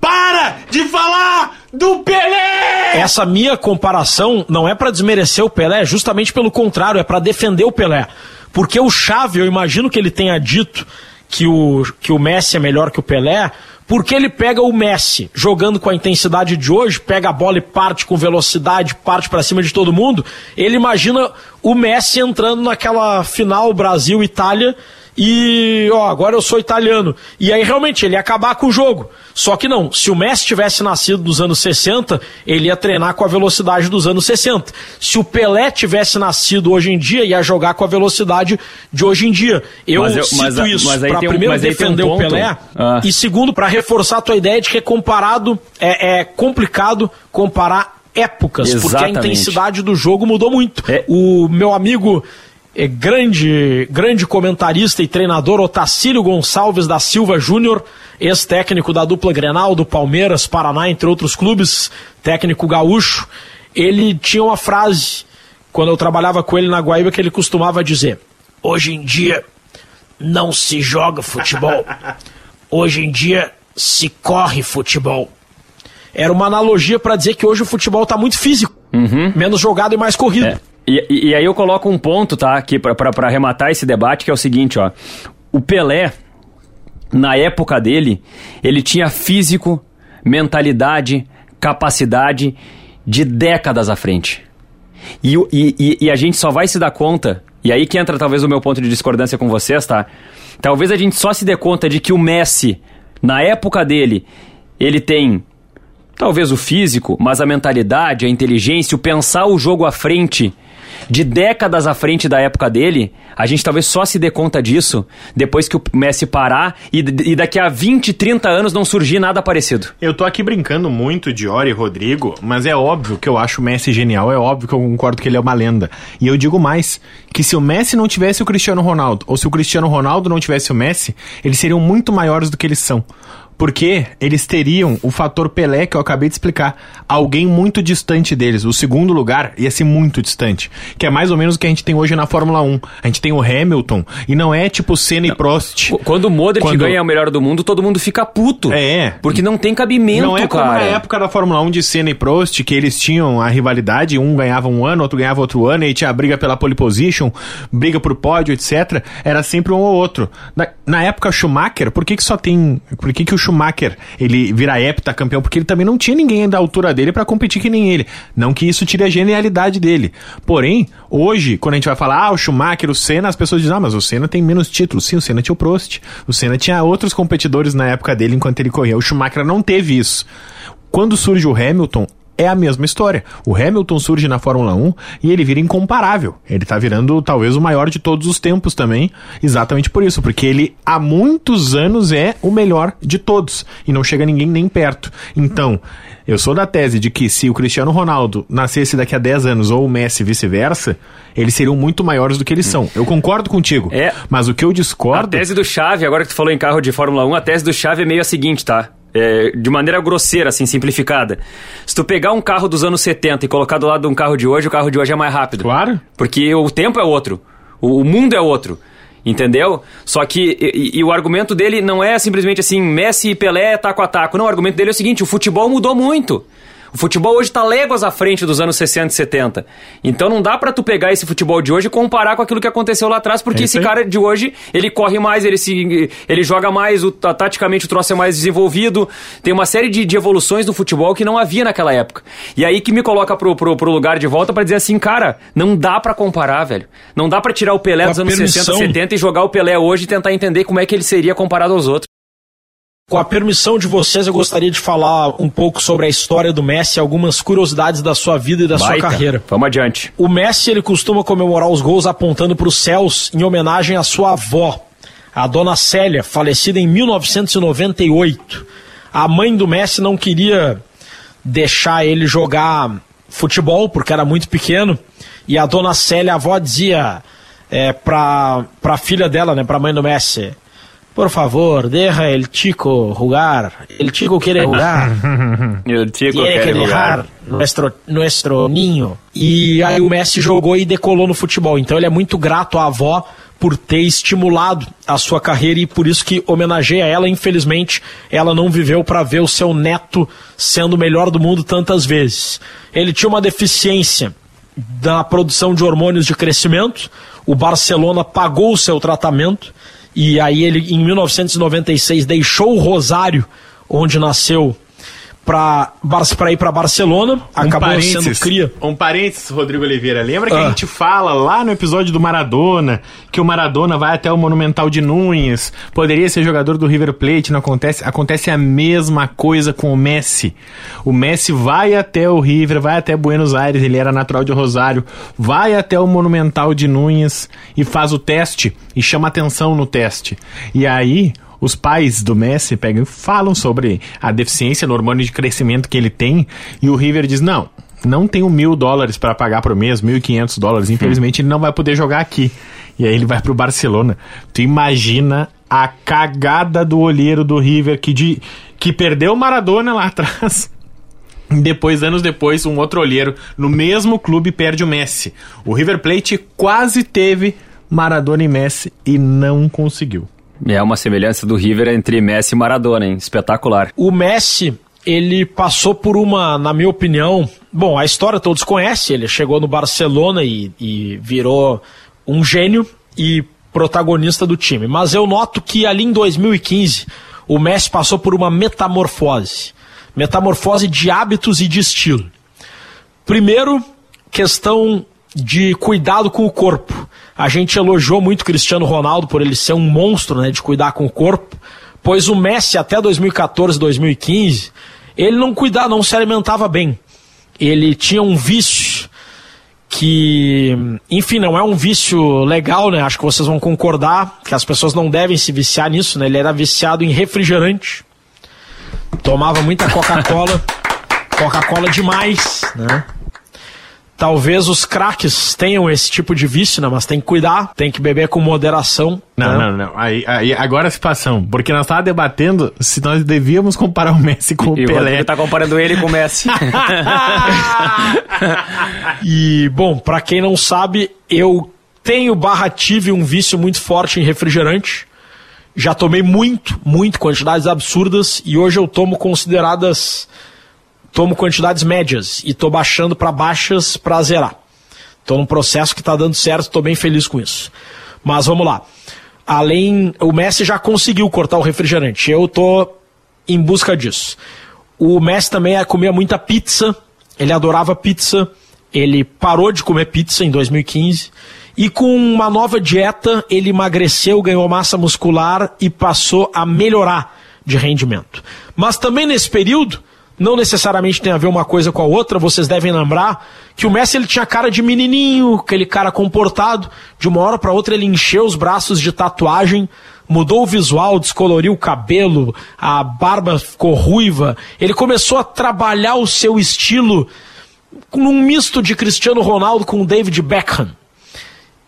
Para de falar do Pelé! Essa minha comparação não é pra desmerecer o Pelé, é justamente pelo contrário, é pra defender o Pelé. Porque o Xavi, eu imagino que ele tenha dito que o, que o Messi é melhor que o Pelé, porque ele pega o Messi jogando com a intensidade de hoje, pega a bola e parte com velocidade, parte pra cima de todo mundo. Ele imagina o Messi entrando naquela final Brasil-Itália e, ó, agora eu sou italiano. E aí realmente ele ia acabar com o jogo. Só que não, se o Messi tivesse nascido nos anos 60, ele ia treinar com a velocidade dos anos 60. Se o Pelé tivesse nascido hoje em dia, ia jogar com a velocidade de hoje em dia. Eu, Mas eu- cito mas isso para um- primeiro um defender o ponto. Pelé Ah. e segundo para reforçar a tua ideia de que é comparado é, é complicado comparar épocas, porque a Exatamente. intensidade do jogo mudou muito. É. O meu amigo é, grande, grande comentarista e treinador Otacílio Gonçalves da Silva Júnior, ex-técnico da dupla Grenal, do Palmeiras, Paraná, entre outros clubes, técnico gaúcho, ele tinha uma frase, quando eu trabalhava com ele na Guaíba, que ele costumava dizer: Hoje em dia não se joga futebol, hoje em dia se corre futebol. Era uma analogia para dizer que hoje o futebol está muito físico, menos jogado e mais corrido. É. E, e- aí eu coloco um ponto, tá, aqui pra arrematar esse debate, que é o seguinte, ó. O Pelé, na época dele, ele tinha físico, mentalidade, capacidade de décadas à frente. E- e- e a gente só vai se dar conta, e aí que entra talvez o meu ponto de discordância com vocês, tá? Talvez a gente só se dê conta de que o Messi, na época dele, ele tem talvez o físico, mas a mentalidade, a inteligência, o pensar o jogo à frente, de décadas à frente da época dele, a gente talvez só se dê conta disso depois que o Messi parar e, e daqui a 20, 30 anos não surgir nada parecido. Eu tô aqui brincando muito de Ori e Rodrigo, mas é óbvio que eu acho o Messi genial, é óbvio que eu concordo que ele é uma lenda. E eu digo mais, que se o Messi não tivesse o Cristiano Ronaldo, ou se o Cristiano Ronaldo não tivesse o Messi, eles seriam muito maiores do que eles são. Porque eles teriam o fator Pelé que eu acabei de explicar. Alguém muito distante deles. O segundo lugar ia ser muito distante. Que é mais ou menos o que a gente tem hoje na Fórmula 1. A gente tem o Hamilton e não é tipo Senna e Prost. Quando o Modric Quando- ganha o melhor do mundo, todo mundo fica puto. É. Porque não tem cabimento, Não é como cara. na época da Fórmula 1 de Senna e Prost, que eles tinham a rivalidade, um ganhava um ano, outro ganhava outro ano, e aí tinha a briga pela pole position, briga por pódio, etc. Era sempre um ou outro. Na, na época Schumacher, por que que só tem... Por que que o Schumacher, ele vira heptacampeão? Porque ele também não tinha ninguém da altura dele pra competir que nem ele. Não que isso tire a genialidade dele. Porém, hoje, quando a gente vai falar, ah, o Schumacher, o Senna, as pessoas dizem, ah, mas o Senna tem menos títulos. Sim, o Senna tinha o Prost. O Senna tinha outros competidores na época dele enquanto ele corria. O Schumacher não teve isso. Quando surge o Hamilton, é a mesma história. O Hamilton surge na Fórmula 1 e ele vira incomparável. Ele tá virando talvez o maior de todos os tempos também, exatamente por isso, porque ele há muitos anos é o melhor de todos e não chega ninguém nem perto. Então, eu sou da tese de que se o Cristiano Ronaldo nascesse daqui a 10 anos ou o Messi vice-versa, eles seriam muito maiores do que eles são. Eu concordo contigo. É. Mas o que eu A discordo tese do Chave, agora que tu falou em carro de Fórmula 1, a tese do Chave é meio a seguinte, tá? É, de maneira grosseira, assim, simplificada. Se tu pegar um carro dos anos 70 e colocar do lado de um carro de hoje, o carro de hoje é mais rápido. Claro. Porque o tempo é outro. O, o mundo é outro. Entendeu? Só que. E, e o argumento dele não é simplesmente assim, Messi e Pelé taco a taco. Não, o argumento dele é o seguinte: o futebol mudou muito. O futebol hoje tá léguas à frente dos anos 60 e 70. Então não dá pra tu pegar esse futebol de hoje e comparar com aquilo que aconteceu lá atrás, porque É esse cara de hoje, ele corre mais, ele se ele joga mais, o, ta- taticamente o troço é mais desenvolvido. Tem uma série de, de evoluções no futebol que não havia naquela época. E aí que me coloca pro, pro, pro lugar de volta pra dizer assim, cara, não dá pra comparar, velho. Não dá pra tirar o Pelé Com dos anos permissão. 60, 70 e jogar o Pelé hoje e tentar entender como é que ele seria comparado aos outros. Com a permissão de vocês, eu gostaria de falar um pouco sobre a história do Messi, algumas curiosidades da sua vida e da sua Baita. carreira. Vamos adiante. O Messi ele costuma comemorar os gols apontando para os céus em homenagem à sua avó, a dona Célia, falecida em 1998. A mãe do Messi não queria deixar ele jogar futebol porque era muito pequeno e a dona Célia, a avó, dizia é, para a filha dela, né, para a mãe do Messi. Por favor, deixa el chico jugar. El chico quiere jugar. Eu tico, Tiene que dejar nuestro, nuestro niño. E aí o Messi jogou e decolou no futebol. Então ele é muito grato à avó por ter estimulado a sua carreira e por isso que homenageia ela. Infelizmente, ela não viveu para ver o seu neto sendo o melhor do mundo tantas vezes. Ele tinha uma deficiência da produção de hormônios de crescimento. O Barcelona pagou o seu tratamento e aí ele, em 1996, deixou o Rosário, onde nasceu, para ir para Barcelona. Acabou sendo cria. Um parênteses, Rodrigo Oliveira. Lembra que Ah. a gente fala lá no episódio do Maradona que o Maradona vai até o Monumental de Núñez, poderia ser jogador do River Plate, não acontece? Acontece a mesma coisa com o Messi. O Messi vai até o River, vai até Buenos Aires, ele era natural de Rosário, vai até o Monumental de Núñez e faz o teste e chama atenção no teste. E aí, os pais do Messi pegam e falam sobre a deficiência no hormônio de crescimento que ele tem, e o River diz: não, não tenho mil dólares para pagar por mês, mil e quinhentos dólares, infelizmente ele não vai poder jogar aqui. E aí ele vai pro Barcelona. Tu imagina a cagada do olheiro do River que, de, que perdeu o Maradona lá atrás. E Depois, anos depois, um outro olheiro no mesmo clube perde o Messi. O River Plate quase teve Maradona e Messi e não conseguiu. É uma semelhança do River entre Messi e Maradona, hein? Espetacular. O Messi, ele passou por uma, na minha opinião, bom, a história todos conhecem, ele chegou no Barcelona e, e virou um gênio e protagonista do time. Mas eu noto que ali em 2015 o Messi passou por uma metamorfose. Metamorfose de hábitos e de estilo. Primeiro, questão de cuidado com o corpo. A gente elogiou muito Cristiano Ronaldo por ele ser um monstro né, de cuidar com o corpo, pois o Messi até 2014, 2015, ele não cuidava, não se alimentava bem. Ele tinha um vício que, enfim, não é um vício legal, né? Acho que vocês vão concordar que as pessoas não devem se viciar nisso, né? Ele era viciado em refrigerante, tomava muita Coca-Cola, Coca-Cola demais, né? Talvez os craques tenham esse tipo de vício, né? Mas tem que cuidar, tem que beber com moderação. Não, né? não, não. Aí, aí, agora a situação. Porque nós estávamos debatendo se nós devíamos comparar o Messi com o E o Pelé. Rodrigo tá comparando ele com o Messi. E, bom, pra quem não sabe, eu tenho barra tive um vício muito forte em refrigerante. Já tomei muito, muito, quantidades absurdas. E hoje eu tomo consideradas. Tomo quantidades médias. E tô baixando pra baixas pra zerar. Tô num processo que tá dando certo, tô bem feliz com isso. Mas vamos lá. Além. O Messi já conseguiu cortar o refrigerante. Eu tô em busca disso. O Messi também é, comia muita pizza. Ele adorava pizza. Ele parou de comer pizza em 2015. E com uma nova dieta, ele emagreceu, ganhou massa muscular e passou a melhorar de rendimento. Mas também nesse período, não necessariamente tem a ver uma coisa com a outra, vocês devem lembrar que o Messi ele tinha cara de menininho, aquele cara comportado. De uma hora para outra ele encheu os braços de tatuagem, mudou o visual, descoloriu o cabelo, a barba ficou ruiva. Ele começou a trabalhar o seu estilo num misto de Cristiano Ronaldo com David Beckham.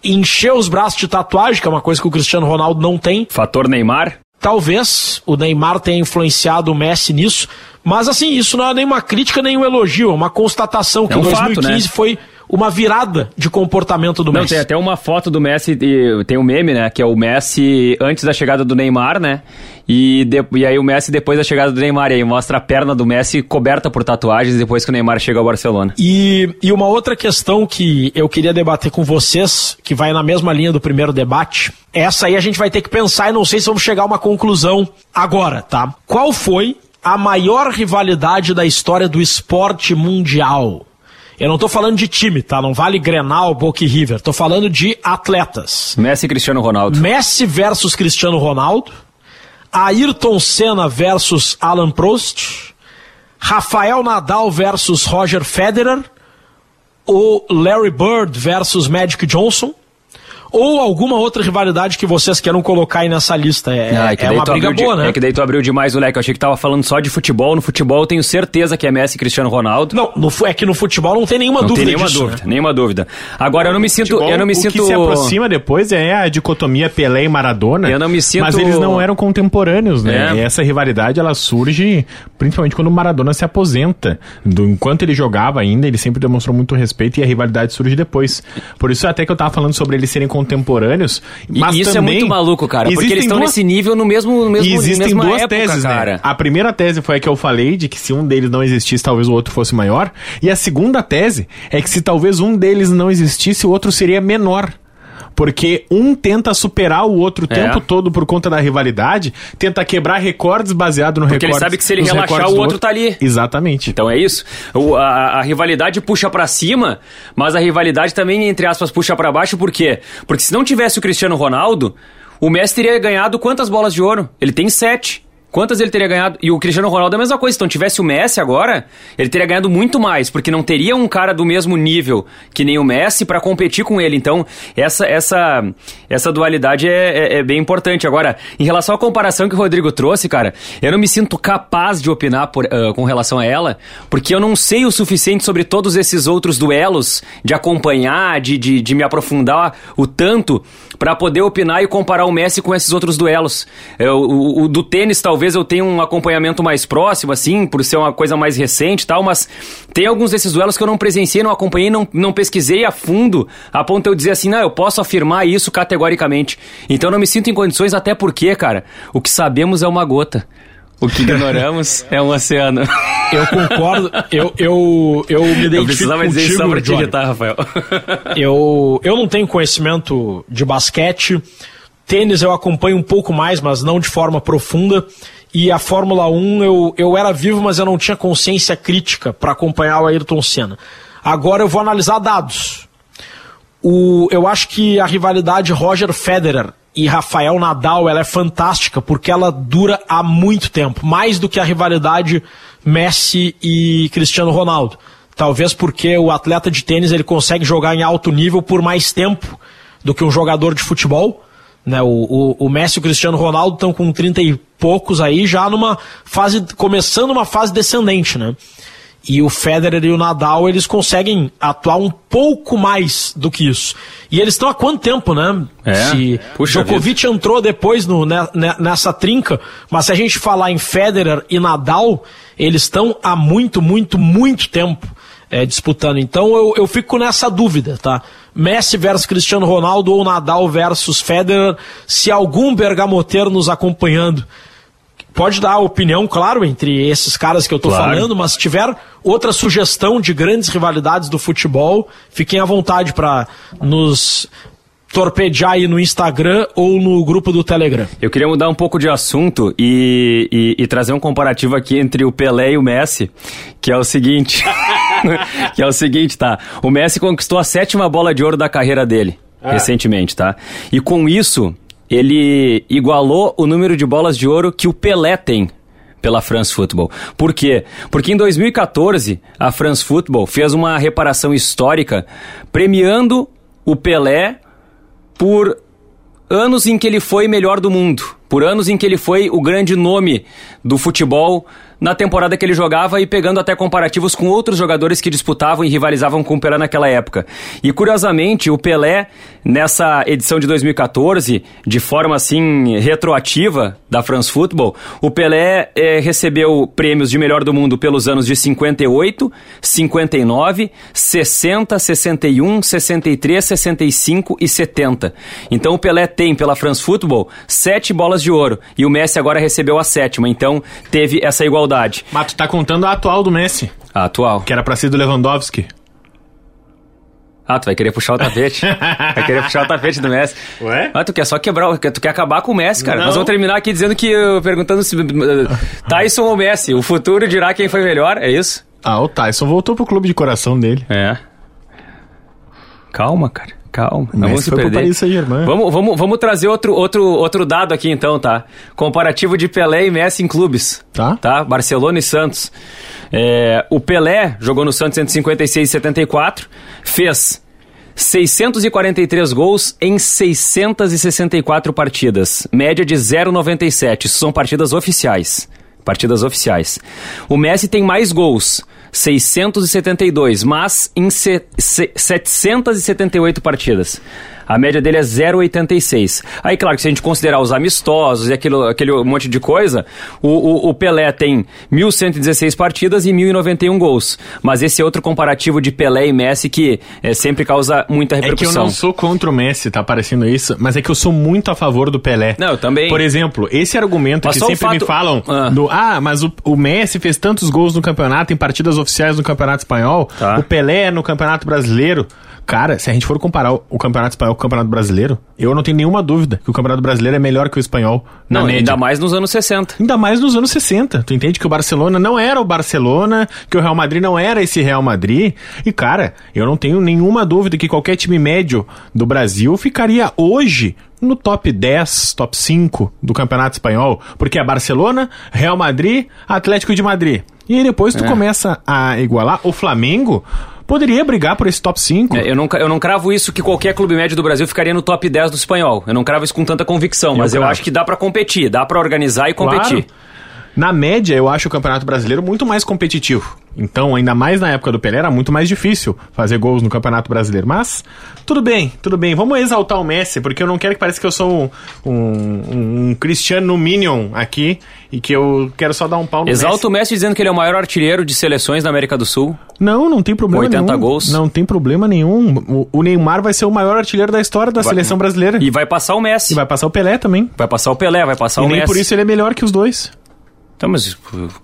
Encheu os braços de tatuagem, que é uma coisa que o Cristiano Ronaldo não tem. Fator Neymar. Talvez o Neymar tenha influenciado o Messi nisso, mas assim, isso não é nem uma crítica nem um elogio, é uma constatação que É um 2015 fato, né? foi uma virada de comportamento do Não, Messi. tem até uma foto do Messi, tem um meme, né? Que é o Messi antes da chegada do Neymar, né? E, de- e aí o Messi depois da chegada do Neymar. E aí mostra a perna do Messi coberta por tatuagens depois que o Neymar chega ao Barcelona. E, e uma outra questão que eu queria debater com vocês, que vai na mesma linha do primeiro debate, essa aí a gente vai ter que pensar e não sei se vamos chegar a uma conclusão agora, tá? Qual foi a maior rivalidade da história do esporte mundial? Eu não tô falando de time, tá? Não vale Grenal, Boca e River. Tô falando de atletas. Messi e Cristiano Ronaldo. Messi versus Cristiano Ronaldo, Ayrton Senna versus Alan Prost, Rafael Nadal versus Roger Federer, ou Larry Bird versus Magic Johnson, ou alguma outra rivalidade que vocês queiram colocar aí nessa lista. É, Ah, que é daí uma briga boa, de- né? É que daí tu abriu demais o leque. Eu achei que tava falando só de futebol. No futebol eu tenho certeza que é Messi e Cristiano Ronaldo. Não, no é que no futebol não tem nenhuma Não dúvida tem nenhuma disso, dúvida, né? nenhuma dúvida. Agora eu não me sinto, Futebol, eu não me o sinto que se aproxima depois é a dicotomia Pelé e Maradona. Eu não me sinto- Mas eles não eram contemporâneos, né? É. E essa rivalidade ela surge principalmente quando o Maradona se aposenta. Do, enquanto ele jogava ainda, ele sempre demonstrou muito respeito e a rivalidade surge depois. Por isso até que eu tava falando sobre eles serem contemporâneos. E Mas isso também é muito maluco, cara. Porque eles estão duas- nesse nível no mesmo, no mesmo e existem mesma duas época, teses, cara. né? A primeira tese foi a que eu falei, de que se um deles não existisse, talvez o outro fosse maior. E a segunda tese é que se talvez um deles não existisse, o outro seria menor. Porque um tenta superar o outro o É. tempo todo por conta da rivalidade, tenta quebrar recordes baseado no Porque ele recorde. sabe que se ele relaxar, recordes o do outro tá ali. Exatamente. Então é isso. O- a, a rivalidade puxa pra cima, mas a rivalidade também, entre aspas, puxa pra baixo, por quê? Porque se não tivesse o Cristiano Ronaldo, o Messi teria ganhado quantas bolas de ouro? Ele tem sete. Quantas ele teria ganhado? E o Cristiano Ronaldo é a mesma coisa. Então, tivesse o Messi agora, ele teria ganhado muito mais, porque não teria um cara do mesmo nível que nem o Messi pra competir com ele. Então, essa essa essa dualidade é, é- é bem importante. Agora, em relação à comparação que o Rodrigo trouxe, cara, eu não me sinto capaz de opinar por, ah, com relação a ela, porque eu não sei o suficiente sobre todos esses outros duelos, de acompanhar, de, de, de me aprofundar o tanto pra poder opinar e comparar o Messi com esses outros duelos. Eu- o, o do tênis, talvez eu tenha um acompanhamento mais próximo, assim, por ser uma coisa mais recente e tal, mas tem alguns desses duelos que eu não presenciei, não acompanhei, não, não pesquisei a fundo, a ponto de eu dizer assim, não, eu posso afirmar isso categoricamente. Então eu não me sinto em condições, até porque, cara, o que sabemos é uma gota. O que ignoramos é um oceano. Eu concordo, eu, eu, eu me Eu identifico precisava dizer isso só contigo, pra te irritar, Rafael. Eu, eu não tenho conhecimento de basquete. Tênis eu acompanho um pouco mais, mas não de forma profunda. E a Fórmula 1 eu, eu era vivo, mas eu não tinha consciência crítica para acompanhar o Ayrton Senna. Agora eu vou analisar dados. O, eu acho que a rivalidade Roger Federer e Rafael Nadal ela é fantástica porque ela dura há muito tempo, mais do que a rivalidade Messi e Cristiano Ronaldo. Talvez porque o atleta de tênis ele consegue jogar em alto nível por mais tempo do que um jogador de futebol. Né? O, o, o Messi e o Cristiano Ronaldo estão com 30 e poucos aí, já numa fase, começando uma fase descendente, né? E o Federer e o Nadal, eles conseguem atuar um pouco mais do que isso. E eles estão há quanto tempo, né? É, Se puxa Djokovic entrou depois no, né, né, nessa trinca, mas se a gente falar em Federer e Nadal, eles estão há muito, muito, muito tempo é, disputando. Então eu, eu fico nessa dúvida, tá? Messi versus Cristiano Ronaldo ou Nadal versus Federer, se algum bergamoteiro nos acompanhando pode dar opinião, claro, entre esses caras que eu tô Claro. falando, mas se tiver outra sugestão de grandes rivalidades do futebol, fiquem à vontade para nos torpedear aí no Instagram ou no grupo do Telegram. Eu queria mudar um pouco de assunto e, e- e trazer um comparativo aqui entre o Pelé e o Messi, que é o seguinte. que é o seguinte, tá? O Messi conquistou a sétima bola de ouro da carreira dele, recentemente, tá? E com isso, ele igualou o número de bolas de ouro que o Pelé tem pela France Football. Por quê? Porque em 2014, a France Football fez uma reparação histórica premiando o Pelé por anos em que ele foi melhor do mundo, por anos em que ele foi o grande nome do futebol na temporada que ele jogava e pegando até comparativos com outros jogadores que disputavam e rivalizavam com o Pelé naquela época. E curiosamente, o Pelé, nessa edição de 2014, de forma assim retroativa da France Football, o Pelé eh, recebeu prêmios de melhor do mundo pelos anos de 58, 59, 60, 61, 63, 65 e 70. Então o Pelé tem pela France Football sete bolas de ouro e o Messi agora recebeu a sétima. Então teve essa igualdade. Mas tu tá contando a atual do Messi, A atual. que era pra ser do Lewandowski. Ah, tu vai querer puxar o tapete. vai querer puxar o tapete do Messi. Ué? Ah, tu quer só quebrar, o- tu quer acabar com o Messi, cara. Não. Nós vamos terminar aqui dizendo que, uh, perguntando se uh, Tyson ou Messi. O futuro dirá quem foi melhor, é isso? Ah, o Tyson voltou pro clube de coração dele. É. Calma, cara. Calma. Não vamos se perder. Vamos, vamos, vamos trazer outro, outro, outro dado aqui então, tá? Comparativo de Pelé e Messi em clubes. Tá. Tá? Barcelona e Santos. É, o Pelé jogou no Santos entre 56 e 74, fez 643 gols em 664 partidas, média de 0,97. Isso são partidas oficiais. Partidas oficiais. O Messi tem mais gols, 672, mas em se, se, 778 partidas. A média dele é 0,86. Aí, claro que se a gente considerar os amistosos e aquilo, aquele monte de coisa, o, o, o Pelé tem 1.116 partidas e 1.091 gols. Mas esse é outro comparativo de Pelé e Messi que eh, sempre causa muita É que eu repercussão. não sou contra o Messi, tá parecendo isso, mas é que eu sou muito a favor do Pelé. Não, eu também. Por exemplo, esse argumento Mas que sempre me fato- falam Ah. do ah, mas o, o Messi fez tantos gols no campeonato, em partidas oficiais no Campeonato Espanhol, Tá. o Pelé no Campeonato Brasileiro. Cara, se a gente for comparar o, Campeonato Espanhol com o Campeonato Brasileiro, eu não tenho nenhuma dúvida que o Campeonato Brasileiro é melhor que o Espanhol na Não, média. ainda mais nos anos 60. Ainda mais nos anos 60. Tu entende que o Barcelona não era o Barcelona, que o Real Madrid não era esse Real Madrid. E, cara, eu não tenho nenhuma dúvida que qualquer time médio do Brasil ficaria hoje no top 10, top 5 do Campeonato Espanhol. Porque é Barcelona, Real Madrid, Atlético de Madrid. E aí depois tu É. começa a igualar. O Flamengo poderia brigar por esse top 5. É, Eu não, eu não cravo isso que qualquer clube médio do Brasil ficaria no top 10 do espanhol. Eu não cravo isso com tanta convicção, mas eu acho que dá pra competir, dá pra organizar e competir. Claro. Na média, eu acho o Campeonato Brasileiro muito mais competitivo. Então, ainda mais na época do Pelé, era muito mais difícil fazer gols no Campeonato Brasileiro. Mas, tudo bem, tudo bem. Vamos exaltar o Messi, porque eu não quero que pareça que eu sou um, um, um Cristiano Minion aqui e que eu quero só dar um pau no Exalta Messi. o Messi dizendo que ele é o maior artilheiro de seleções da América do Sul. Não, não tem problema 80 nenhum. gols. Não tem problema nenhum. O, o Neymar vai ser o maior artilheiro da história da seleção brasileira. E vai passar o Messi. E vai passar o Pelé também. Vai passar o Pelé, vai passar e o nem Messi. por isso ele é melhor que os dois. Tá, mas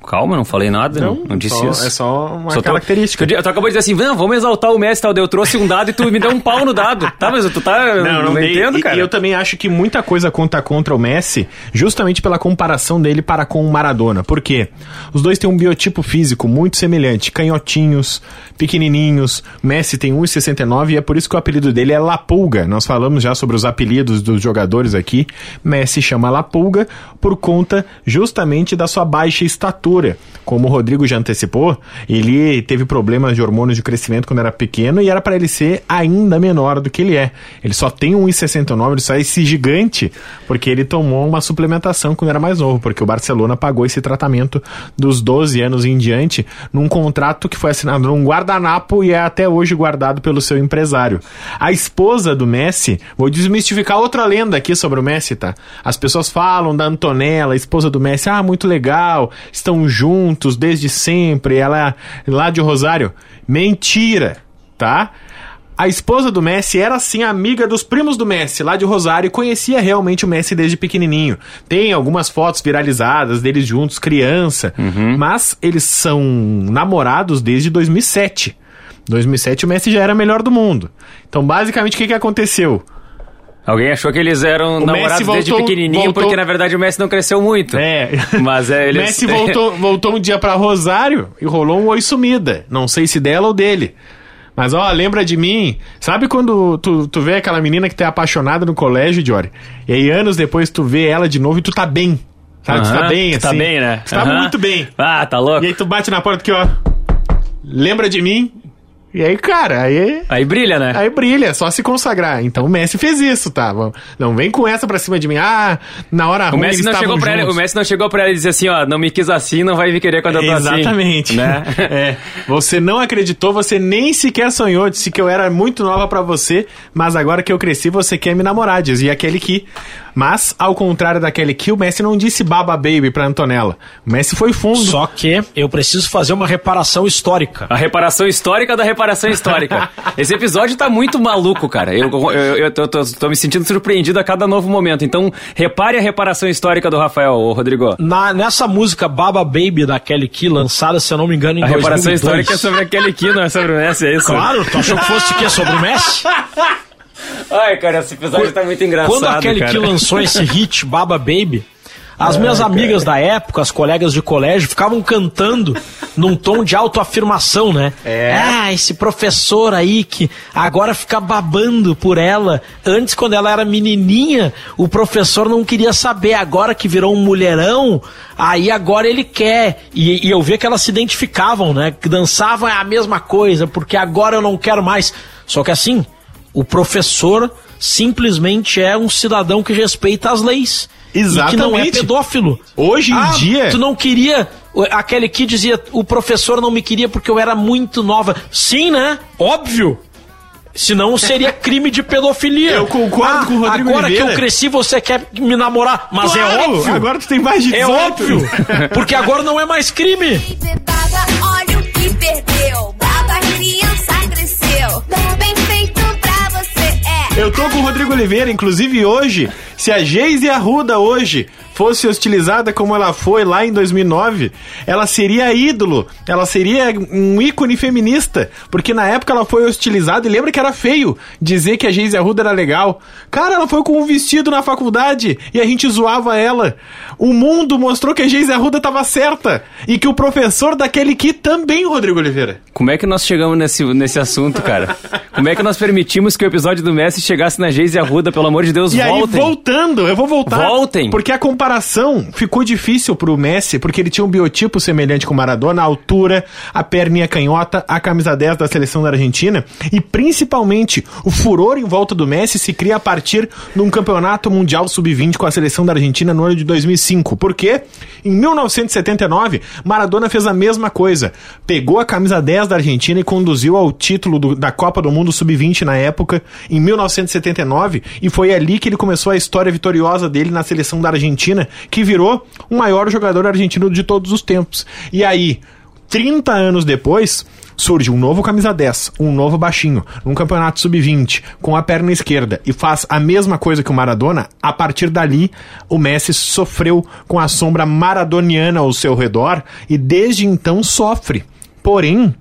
calma, não falei nada, não, não disse só- isso. É só uma Só característica. Tu, tu acabou de dizer assim, não, vamos exaltar o Messi tal. Eu trouxe um dado e tu me deu um pau no dado. Tá, mas tu tá. Não, não, dei. entendo, E- cara. E eu também acho que muita coisa conta contra o Messi, justamente pela comparação dele para com o Maradona. Por quê? Os dois têm um biotipo físico muito semelhante, canhotinhos, pequenininhos. Messi tem 1,69 e é por isso que o apelido dele é La Pulga. Nós falamos já sobre os apelidos dos jogadores aqui. Messi chama La Pulga por conta justamente da sua baixa estatura. Como o Rodrigo já antecipou, ele teve problemas de hormônios de crescimento quando era pequeno e era para ele ser ainda menor do que ele é. Ele só tem 1,69, ele só é esse gigante porque ele tomou uma suplementação quando era mais novo, porque o Barcelona pagou esse tratamento dos 12 anos em diante num contrato que foi assinado num guardanapo e é até hoje guardado pelo seu empresário. A esposa do Messi, vou desmistificar outra lenda aqui sobre o Messi, tá? As pessoas falam da Antonella, esposa do Messi, ah, muito legal, estão juntos desde sempre, ela é lá de Rosário. Mentira, tá? A esposa do Messi era sim amiga dos primos do Messi, lá de Rosário, e conhecia realmente o Messi desde pequenininho. Tem algumas fotos viralizadas deles juntos, criança, mas eles são namorados desde 2007. 2007 o Messi já era melhor do mundo. Então, basicamente, o que, que aconteceu? Alguém achou que eles eram O namorados Messi desde voltou- pequenininho, voltou- porque na verdade o Messi não cresceu muito. É. Mas é, eles... Messi voltou, voltou um dia pra Rosário e rolou um oi sumida. Não sei se dela ou dele. Mas ó, lembra de mim? Sabe quando tu, tu vê aquela menina que é apaixonada no colégio, Jory? E aí anos depois tu vê ela de novo e tu tá bem. Sabe? Tu tá bem, tu assim. Tá bem, né? Tu tá muito bem. Ah, tá louco. E aí tu bate na porta aqui, ó. Lembra de mim? E aí, cara, aí Aí brilha, né? Aí brilha, é só se consagrar. Então o Messi fez isso, tá? Vamos- Não vem com essa pra cima de mim. Ah, na hora O ruim Messi, eles não chegou pra juntos. o Messi não chegou pra ela e disse assim, ó, não me quis assim, não vai me querer quando eu tô assim. Exatamente. Né? É, você não acreditou, você nem sequer sonhou, disse que eu era muito nova pra você, mas agora que eu cresci, você quer me namorar, dizia aquele que. Mas, ao contrário daquele que, o Messi não disse baba baby pra Antonella. O Messi foi fundo. Só que eu preciso fazer uma reparação histórica. A reparação histórica da reparação histórica. Esse episódio tá muito maluco, cara. Eu, eu, eu tô, tô- tô me sentindo surpreendido a cada novo momento. Então, repare a reparação histórica do Rafael, Rodrigo. Na, nessa música Baba Baby da Kelly Key, lançada, se eu não me engano, em A reparação 2002. histórica é sobre aquele Key, não é sobre o Messi, é isso? Claro, tu achou que fosse o quê? Sobre o Messi? Ai, cara, esse episódio tá muito engraçado, Quando a Kelly cara. Key lançou esse hit, Baba Baby, as minhas amigas da época, as colegas de colégio, ficavam cantando num tom de autoafirmação, né? É. Ah, esse professor aí que agora fica babando por ela. Antes, quando ela era menininha, o professor não queria saber. Agora que virou um mulherão, aí agora ele quer. E, e eu via que elas se identificavam, né? Que dançavam é a mesma coisa, porque agora eu não quero mais. Só que assim, o professor simplesmente é um cidadão que respeita as leis. E que não é Exatamente. pedófilo. Hoje em Ah, dia- Tu não queria. Aquele que dizia, o professor não me queria porque eu era muito nova. Sim, né? Óbvio. Senão seria crime de pedofilia. Eu concordo Ah, com o Rodrigo Agora Oliveira. que eu cresci, você quer me namorar. Mas é Claro, óbvio. Agora tu tem mais de É 18. óbvio. Porque agora não é mais crime. Olha o que perdeu. Eu tô com o Rodrigo Oliveira, inclusive hoje, se a Geise Arruda hoje fosse hostilizada como ela foi lá em 2009, ela seria ídolo, ela seria um ícone feminista, porque na época ela foi hostilizada e lembra que era feio dizer que a Geise Arruda era legal. Cara, ela foi com um vestido na faculdade e a gente zoava ela. O mundo mostrou que a Geise Arruda tava certa e que o professor daquele que também, Rodrigo Oliveira. Como é que nós chegamos nesse, nesse assunto, cara? Como é que nós permitimos que o episódio do Messi chegasse na Geise Arruda? Pelo amor de Deus, E aí, voltem. voltando, eu vou voltar. Voltem. Porque a comparação ficou difícil pro Messi, porque ele tinha um biotipo semelhante com o Maradona, a altura, a perninha canhota, a camisa 10 da seleção da Argentina, e principalmente o furor em volta do Messi se cria a partir de um campeonato mundial sub-20 com a seleção da Argentina no ano de 2005. Porque em 1979, Maradona fez a mesma coisa. Pegou a camisa 10 da Argentina e conduziu ao título do- da Copa do Mundo sub-20 na época, em 1979, e foi ali que ele começou a história vitoriosa dele na seleção da Argentina, que virou o maior jogador argentino de todos os tempos. E aí, 30 anos depois, surge um novo camisa 10, um novo baixinho, num campeonato sub-20, com a perna esquerda, e faz a mesma coisa que o Maradona, a partir dali, o Messi sofreu com a sombra maradoniana ao seu redor, e desde então sofre. Porém,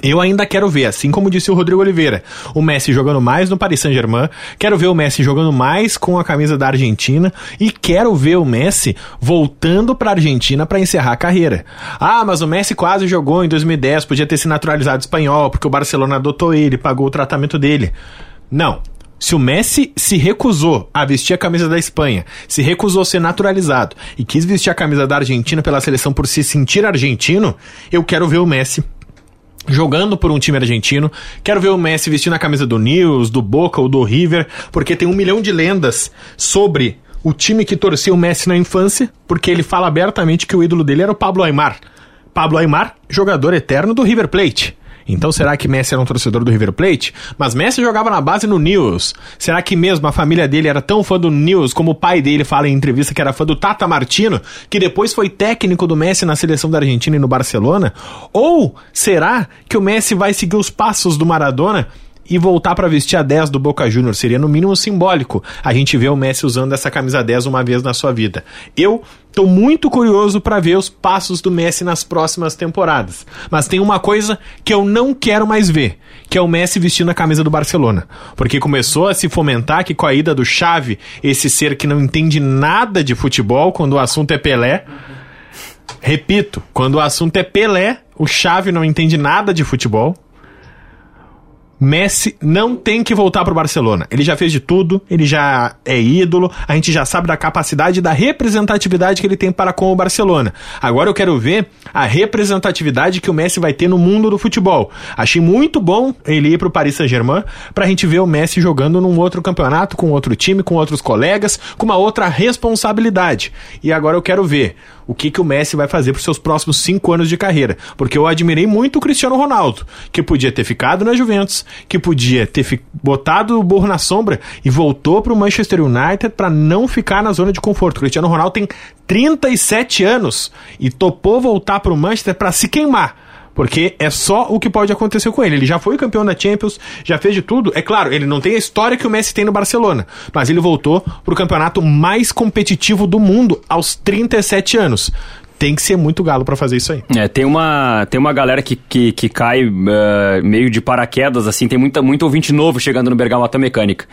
eu ainda quero ver, assim como disse o Rodrigo Oliveira, o Messi jogando mais no Paris Saint-Germain, quero ver o Messi jogando mais com a camisa da Argentina e quero ver o Messi voltando para a Argentina para encerrar a carreira. Ah, mas o Messi quase jogou em 2010, podia ter se naturalizado espanhol porque o Barcelona adotou ele, pagou o tratamento dele. Não. Se o Messi se recusou a vestir a camisa da Espanha, se recusou a ser naturalizado e quis vestir a camisa da Argentina pela seleção por se sentir argentino, eu quero ver o Messi jogando por um time argentino. Quero ver o Messi vestindo a camisa do News, do Boca ou do River, porque tem um milhão de lendas sobre o time que torcia o Messi na infância, porque ele fala abertamente que o ídolo dele era o Pablo Aimar. Pablo Aimar, jogador eterno do River Plate. Então será que Messi era um torcedor do River Plate? Mas Messi jogava na base no News. Será que mesmo a família dele era tão fã do News como o pai dele fala em entrevista que era fã do Tata Martino, que depois foi técnico do Messi na seleção da Argentina e no Barcelona? Ou será que o Messi vai seguir os passos do Maradona e voltar para vestir a 10 do Boca Juniors seria no mínimo simbólico. A gente vê o Messi usando essa camisa 10 uma vez na sua vida. Eu tô muito curioso para ver os passos do Messi nas próximas temporadas. Mas tem uma coisa que eu não quero mais ver, que é o Messi vestindo a camisa do Barcelona, porque começou a se fomentar que com a ida do Xavi, esse ser que não entende nada de futebol quando o assunto é Pelé, Repito, quando o assunto é Pelé, o Xavi não entende nada de futebol. Messi não tem que voltar pro Barcelona. Ele já fez de tudo, ele já é ídolo, a gente já sabe da capacidade e da representatividade que ele tem para com o Barcelona. Agora eu quero ver a representatividade que o Messi vai ter no mundo do futebol. Achei muito bom ele ir pro Paris Saint-Germain pra gente ver o Messi jogando num outro campeonato, com outro time, com outros colegas, com uma outra responsabilidade. E agora eu quero ver o que, que o Messi vai fazer pros seus próximos cinco anos de carreira. Porque eu admirei muito o Cristiano Ronaldo, que podia ter ficado na Juventus, que podia ter botado o burro na sombra e voltou pro Manchester United para não ficar na zona de conforto. O Cristiano Ronaldo tem 37 anos e topou voltar pro Manchester para se queimar. Porque é só o que pode acontecer com ele. Ele já foi campeão da Champions, já fez de tudo. É claro, ele não tem a história que o Messi tem no Barcelona, mas ele voltou pro campeonato mais competitivo do mundo aos 37 anos. Tem que ser muito galo pra fazer isso aí. É, tem uma, tem uma galera que, que, que cai eh, meio de paraquedas, assim, tem muita, muito ouvinte novo chegando no Bergamota Mecânica.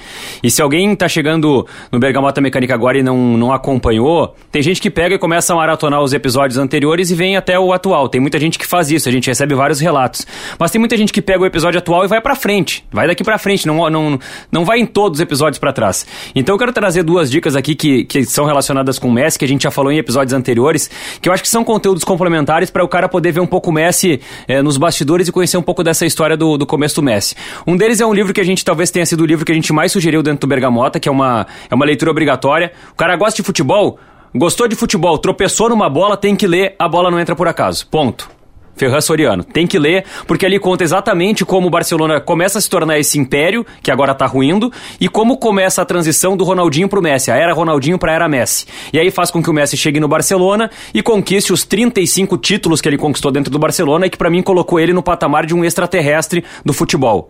E se alguém tá chegando no Bergamota Mecânica agora e não, não acompanhou, tem gente que pega e começa a maratonar os episódios anteriores e vem até o atual. Tem muita gente que faz isso, a gente recebe vários relatos. Mas tem muita gente que pega o episódio atual e vai pra frente, vai daqui pra frente, não, não, não vai em todos os episódios pra trás. Então eu quero trazer duas dicas aqui que, que são relacionadas com o Messi, que a gente já falou em episódios anteriores, que eu acho que são conteúdos complementares para o cara poder ver um pouco o Messi eh, nos bastidores e conhecer um pouco dessa história do, do começo do Messi. Um deles é um livro que a gente talvez tenha sido o livro que a gente mais sugeriu dentro do Bergamota, que é uma, é uma leitura obrigatória. O cara gosta de futebol, gostou de futebol, tropeçou numa bola, tem que ler A Bola Não Entra Por Acaso. Ponto. Ferran Soriano. Tem que ler, porque ali conta exatamente como o Barcelona começa a se tornar esse império, que agora tá ruindo, e como começa a transição do Ronaldinho pro Messi, a era Ronaldinho pra era Messi. E aí faz com que o Messi chegue no Barcelona e conquiste os 35 títulos que ele conquistou dentro do Barcelona e que pra mim colocou ele no patamar de um extraterrestre do futebol.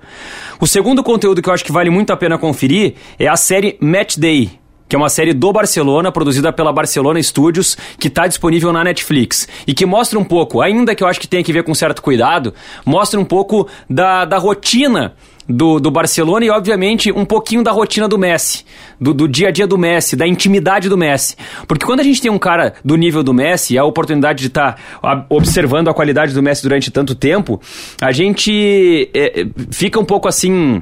O segundo conteúdo que eu acho que vale muito a pena conferir é a série Match Day, que é uma série do Barcelona, produzida pela Barcelona Studios, que está disponível na Netflix. E que mostra um pouco, ainda que eu acho que tem que ver com certo cuidado, mostra um pouco da, da rotina do, do Barcelona e, obviamente, um pouquinho da rotina do Messi, do, do dia a dia do Messi, da intimidade do Messi. Porque quando a gente tem um cara do nível do Messi, a oportunidade de estar observando a qualidade do Messi durante tanto tempo, a gente é, fica um pouco assim.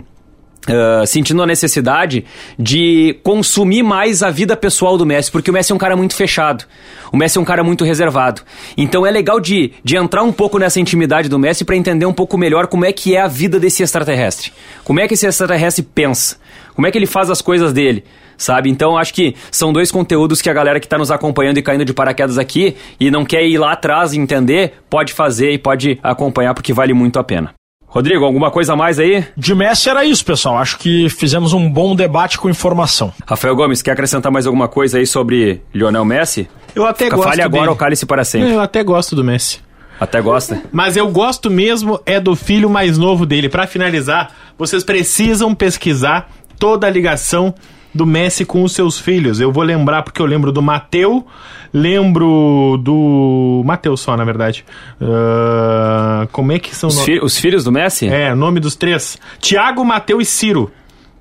Uh, sentindo a necessidade de consumir mais a vida pessoal do Messi, porque o Messi é um cara muito fechado. O Messi é um cara muito reservado. Então é legal de, de entrar um pouco nessa intimidade do Messi para entender um pouco melhor como é que é a vida desse extraterrestre. Como é que esse extraterrestre pensa? Como é que ele faz as coisas dele? Sabe? Então acho que são dois conteúdos que a galera que está nos acompanhando e caindo de paraquedas aqui e não quer ir lá atrás e entender, pode fazer e pode acompanhar porque vale muito a pena. Rodrigo, alguma coisa a mais aí? De Messi era isso, pessoal. Acho que fizemos um bom debate com informação. Rafael Gomes, quer acrescentar mais alguma coisa aí sobre Lionel Messi? Eu até Fica gosto Fale agora dele. ou cale-se para sempre. Eu até gosto do Messi. Até gosta? Mas eu gosto mesmo é do filho mais novo dele. Pra finalizar, vocês precisam pesquisar toda a ligação do Messi com os seus filhos. Eu vou lembrar porque eu lembro do Mateu, lembro do Mateu só, na verdade. Ah, como é que são Os, no- fi- os filhos do Messi? É, nome dos três. Tiago, Mateu e Ciro,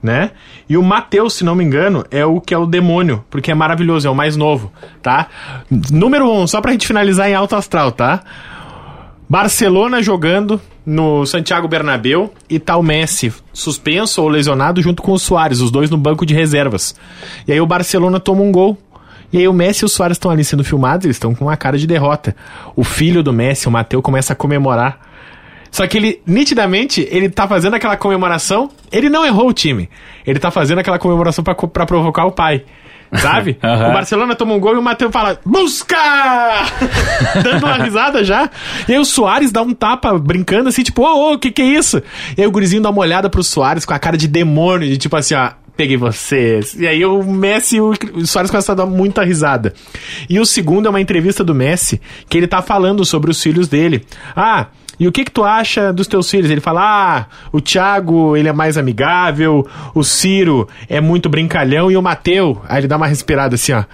né? E o Mateus, se não me engano, é o que é o demônio, porque é maravilhoso, é o mais novo, tá? Número um, só pra gente finalizar em alto astral, tá? Barcelona jogando no Santiago Bernabéu e tá o Messi suspenso ou lesionado junto com o Soares, os dois no banco de reservas. E aí o Barcelona toma um gol. E aí o Messi e o Soares estão ali sendo filmados, eles estão com uma cara de derrota. O filho do Messi, o Mateu, começa a comemorar. Só que ele, nitidamente, ele tá fazendo aquela comemoração, ele não errou o time. Ele tá fazendo aquela comemoração pra provocar o pai. Sabe? Aham. O Barcelona toma um gol e o Matheus fala, busca! Dando uma risada já. E aí o Soares dá um tapa, brincando assim, tipo, ô, ô, o que que é isso? E aí o gurizinho dá uma olhada pro Soares com a cara de demônio, de tipo assim, ó, peguei vocês. E aí o Messi e o o Soares começam a dar muita risada. E o segundo é uma entrevista do Messi, que ele tá falando sobre os filhos dele. Ah, e o que que tu acha dos teus filhos? Ele fala, ah, o Thiago, ele é mais amigável, o Ciro é muito brincalhão e o Mateu, aí ele dá uma respirada assim, ó.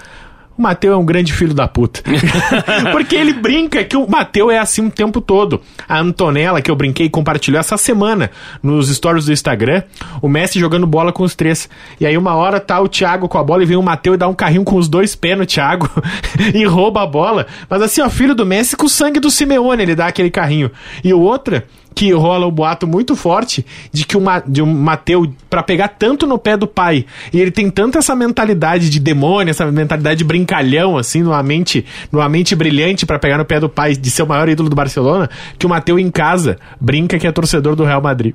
O Mateu é um grande filho da puta. Porque ele brinca que o Mateu é assim o tempo todo. A Antonella, que eu brinquei, compartilhou essa semana nos stories do Instagram, o Messi jogando bola com os três. E aí uma hora tá o Thiago com a bola e vem o Mateu e dá um carrinho com os dois pés no Thiago e rouba a bola. Mas assim, ó, filho do Messi com o sangue do Simeone, ele dá aquele carrinho. E o outra que rola um boato muito forte de que o, Ma, de um Mateu, pra pegar tanto no pé do pai, e ele tem tanto essa mentalidade de demônio, essa mentalidade de brincalhão, assim, numa mente, numa mente brilhante pra pegar no pé do pai, de ser o maior ídolo do Barcelona, que o Mateu em casa brinca que é torcedor do Real Madrid.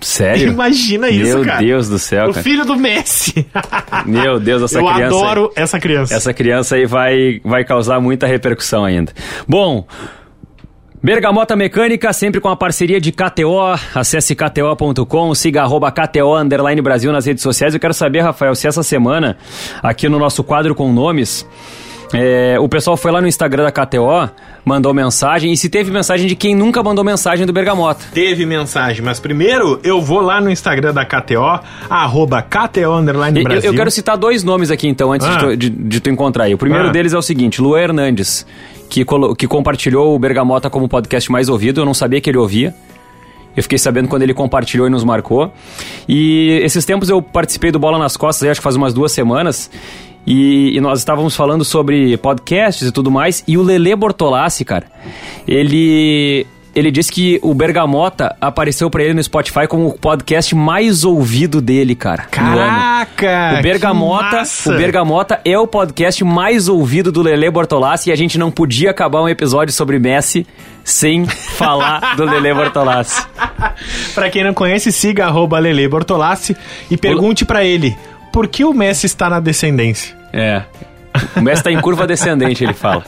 Sério? Imagina isso, Meu cara. Deus do céu, O cara. filho do Messi. Meu Deus, essa Eu criança. adoro essa criança. Essa criança aí vai, vai causar muita repercussão ainda. Bom. Bergamota Mecânica, sempre com a parceria de KTO. Acesse kto.com, siga arroba KTO Underline Brasil nas redes sociais. Eu quero saber, Rafael, se essa semana, aqui no nosso quadro com nomes, é, o pessoal foi lá no Instagram da KTO, mandou mensagem, e se teve mensagem de quem nunca mandou mensagem do Bergamota. Teve mensagem, mas primeiro eu vou lá no Instagram da KTO, arroba KTO Underline E- Eu, Brasil. eu quero citar dois nomes aqui, então, antes de, Ah. tu, de- de tu encontrar aí. O primeiro Ah. deles é o seguinte, Luan Hernandes, que, que compartilhou o Bergamota como podcast mais ouvido. Eu não sabia que ele ouvia. Eu fiquei sabendo quando ele compartilhou e nos marcou. E esses tempos eu participei do Bola nas Costas, acho que faz umas duas semanas. E, e nós estávamos falando sobre podcasts e tudo mais. E o Lele Bortolassi, cara, ele. Ele disse que o Bergamota apareceu pra ele no Spotify como o podcast mais ouvido dele, cara. Caraca! O Bergamota, o Bergamota é o podcast mais ouvido do Lele Bortolassi e a gente não podia acabar um episódio sobre Messi sem falar do Lele Bortolassi. Pra quem não conhece, siga arroba Lele Bortolassi e pergunte pra ele por que o Messi está na descendência. É. O Messi tá em curva descendente, ele fala.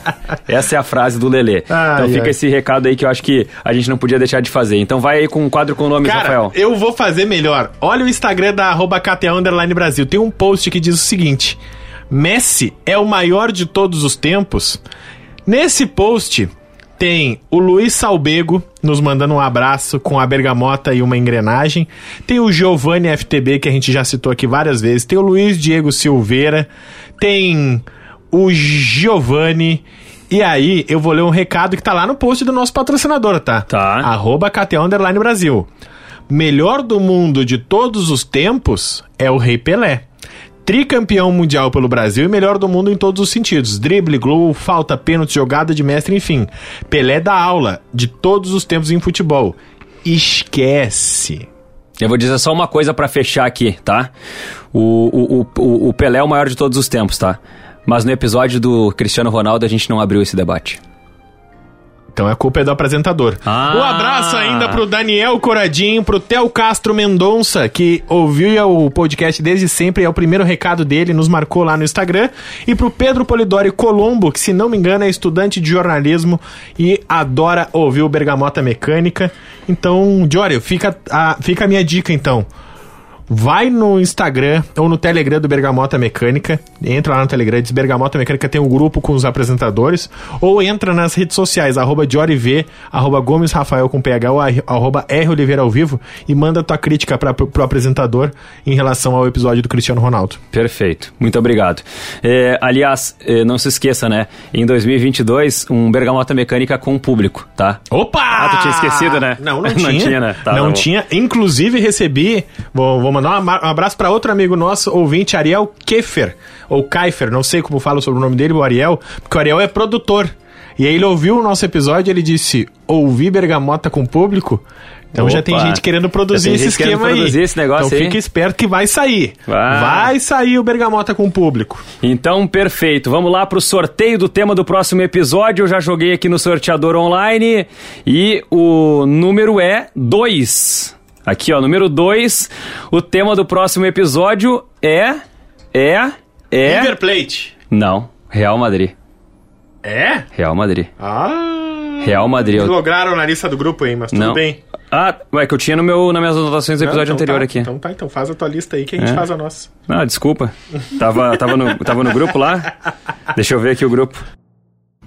Essa é a frase do Lelê. Ai, então fica ai. esse recado aí que eu acho que a gente não podia deixar de fazer. Então vai aí com um quadro com nomes, Cara, Rafael. eu vou fazer melhor. Olha o Instagram da arroba Underline Brasil. Tem um post que diz o seguinte: Messi é o maior de todos os tempos. Nesse post tem o Luiz Salbego nos mandando um abraço com a bergamota e uma engrenagem. Tem o Giovanni FTB, que a gente já citou aqui várias vezes. Tem o Luiz Diego Silveira. Tem o Giovanni. E aí, eu vou ler um recado que tá lá no post do nosso patrocinador, tá? Tá. Arroba KTO Underline Brasil. Melhor do mundo de todos os tempos é o Rei Pelé. Tricampeão mundial pelo Brasil e melhor do mundo em todos os sentidos. Drible, gol, falta, pênalti, jogada de mestre, enfim. Pelé dá aula de todos os tempos em futebol. Esquece. Eu vou dizer só uma coisa pra fechar aqui, tá? O, o, o- o Pelé é o maior de todos os tempos, tá? Mas no episódio do Cristiano Ronaldo a gente não abriu esse debate. Então a culpa é do apresentador. Ah. Um abraço ainda pro Daniel Coradinho, pro Theo Castro Mendonça, que ouviu o podcast desde sempre, é o primeiro recado dele, nos marcou lá no Instagram. E pro Pedro Polidori Colombo, que se não me engano é estudante de jornalismo e adora ouvir o Bergamota Mecânica. Então, Jório, fica a, fica a minha dica então. Vai no Instagram ou no Telegram do Bergamota Mecânica. Entra lá no Telegram, diz Bergamota Mecânica, tem um grupo com os apresentadores. Ou entra nas redes sociais, arroba JoryV, arroba Gomes Rafael com PH ou arroba R Oliveira ao vivo e manda tua crítica pra, pro, pro apresentador em relação ao episódio do Cristiano Ronaldo. Perfeito, muito obrigado. É, aliás, é, não se esqueça, né? Em 2022, um Bergamota Mecânica com público, tá? Opa! Ah, tu tinha esquecido, né? Não, não Não tinha. tinha, né? Tá, não tá tinha. Inclusive, recebi. Vou, vou mandar um abraço pra outro amigo nosso, ouvinte, Ariel Keffer. Ou Kaifer, não sei como fala sobre o nome dele, o Ariel. Porque o Ariel é produtor. E aí ele ouviu o nosso episódio e ele disse: ouvir Bergamota com público. Então já tem Opa. gente querendo produzir esse esquema aí. produzir esse negócio então aí. fica esperto que vai sair. Vai. Vai sair o Bergamota com público. Então, perfeito. Vamos lá pro sorteio do tema do próximo episódio. Eu já joguei aqui no sorteador online e o número é 2. Aqui, ó, número 2. O tema do próximo episódio é é é River Plate. Não, Real Madrid. É? Real Madrid. Ah. Real Madrid. Eu- Lograram na lista do grupo aí, mas tudo Não. bem. Ah, é que eu tinha no meu, nas minhas anotações do Não, episódio então anterior tá. aqui. Então tá, então faz a tua lista aí que a gente É. faz a nossa. Ah, desculpa. Tava, tava, no, tava no grupo lá? Deixa eu ver aqui o grupo.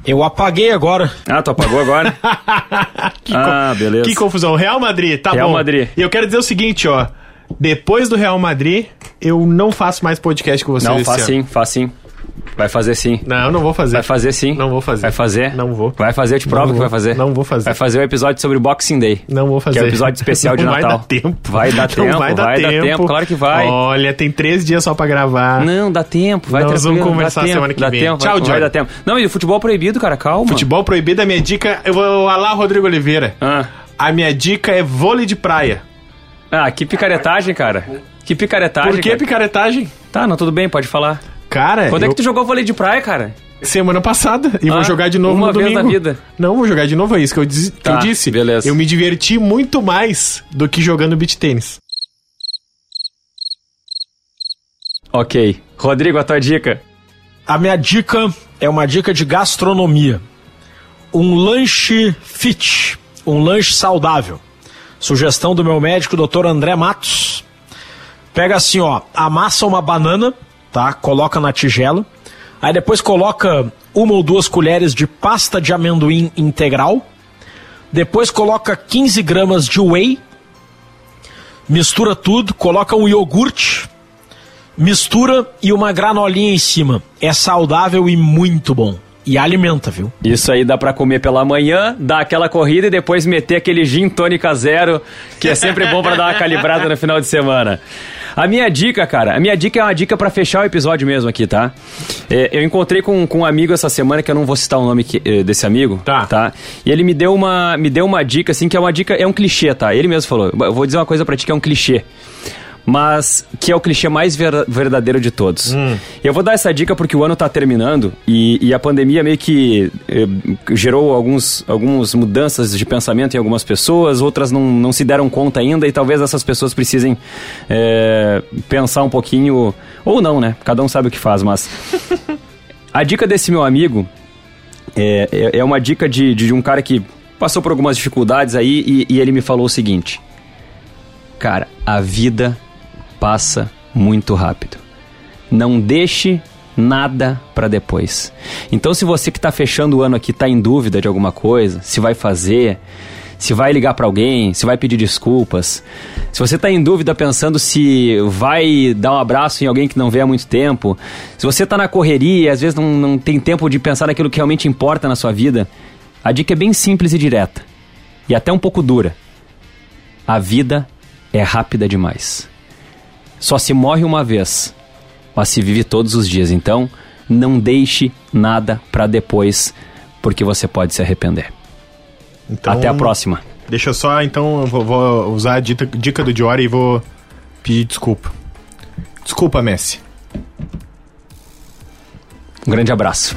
Eu apaguei agora. Ah, tu apagou agora? Que ah, beleza. Que confusão. Real Madrid, tá Real bom. Madrid. E eu quero dizer o seguinte, ó. Depois do Real Madrid, eu não faço mais podcast com vocês Não, faz ano. sim, faz sim. Vai fazer sim. Não, não vou fazer. Vai fazer sim. Não vou fazer. Vai fazer? Não vou. Vai fazer, eu te provo que vai fazer. Não vou fazer. Vai fazer o episódio sobre Boxing Day. Não vou fazer. Que é o episódio especial de Natal. Vai dar tempo. Vai dar tempo, vai dar vai dar tempo. tempo, claro que vai. Olha, tem três dias só pra gravar. Não, dá tempo, vai Nós vamos conversar tempo, semana que vem. Tempo, Tchau, vai, vai dar tempo. Não, e o futebol proibido, cara, calma. Futebol proibido, a minha dica. Eu vou lá, Rodrigo Oliveira. Ah. A minha dica é vôlei de praia. ah, que picaretagem, cara. Que picaretagem. Por que cara. picaretagem? Tá, não, tudo bem, pode falar. Cara, Quando é eu- que tu jogou vôlei de praia, cara? semana passada e Ah, vou jogar de novo uma no vez domingo. na vida. Não, vou jogar de novo, é isso que eu, diz- que Tá, eu disse. beleza. Eu me diverti muito mais do que jogando beach tênis. Ok. Rodrigo, a tua dica. A minha dica é uma dica de gastronomia. Um lanche fit, um lanche saudável. Sugestão do meu médico, Dr. André Matos. Pega assim, ó, amassa uma banana, tá? Coloca na tigela. Aí depois coloca uma ou duas colheres de pasta de amendoim integral. Depois coloca 15 gramas de whey. Mistura tudo, coloca um iogurte mistura e uma granolinha em cima. É saudável e muito bom. E alimenta, viu? Isso aí dá pra comer pela manhã, dar aquela corrida e depois meter aquele gin tônica zero, que é sempre bom pra dar uma calibrada no final de semana. A minha dica, cara, a minha dica é uma dica pra fechar o episódio mesmo aqui, tá? É, eu encontrei com, com um amigo essa semana, que eu não vou citar o nome que- eh, desse amigo, Tá. tá? E ele me deu uma me deu uma dica assim que é uma dica, é um clichê, tá? Ele mesmo falou. Eu vou dizer uma coisa pra ti que é um clichê mas que é o clichê mais ver- verdadeiro de todos. Eu vou dar essa dica porque o ano tá terminando e, e a pandemia meio que eh, gerou alguns, algumas mudanças de pensamento em algumas pessoas, outras não, não se deram conta ainda e talvez essas pessoas precisem eh, pensar um pouquinho, ou não, né? Cada um sabe o que faz, mas. A dica desse meu amigo é, é, é uma dica de, de um cara que passou por algumas dificuldades aí e, e ele me falou o seguinte. Cara, a vida passa muito rápido. Não deixe nada pra depois. Então, se você que tá fechando o ano aqui tá em dúvida de alguma coisa, se vai fazer, se vai ligar pra alguém, se vai pedir desculpas, se você tá em dúvida pensando se vai dar um abraço em alguém que não vê há muito tempo, se você tá na correria às vezes não, não tem tempo de pensar naquilo que realmente importa na sua vida, a dica é bem simples e direta. E até um pouco dura. A vida é rápida demais. Só se morre uma vez, mas se vive todos os dias. Então, não deixe nada pra depois, porque você pode se arrepender. Então, Até a próxima. Deixa eu só, então, eu vou, vou usar a dica, dica do Diori e vou pedir desculpa. Desculpa, Messi. Um grande abraço.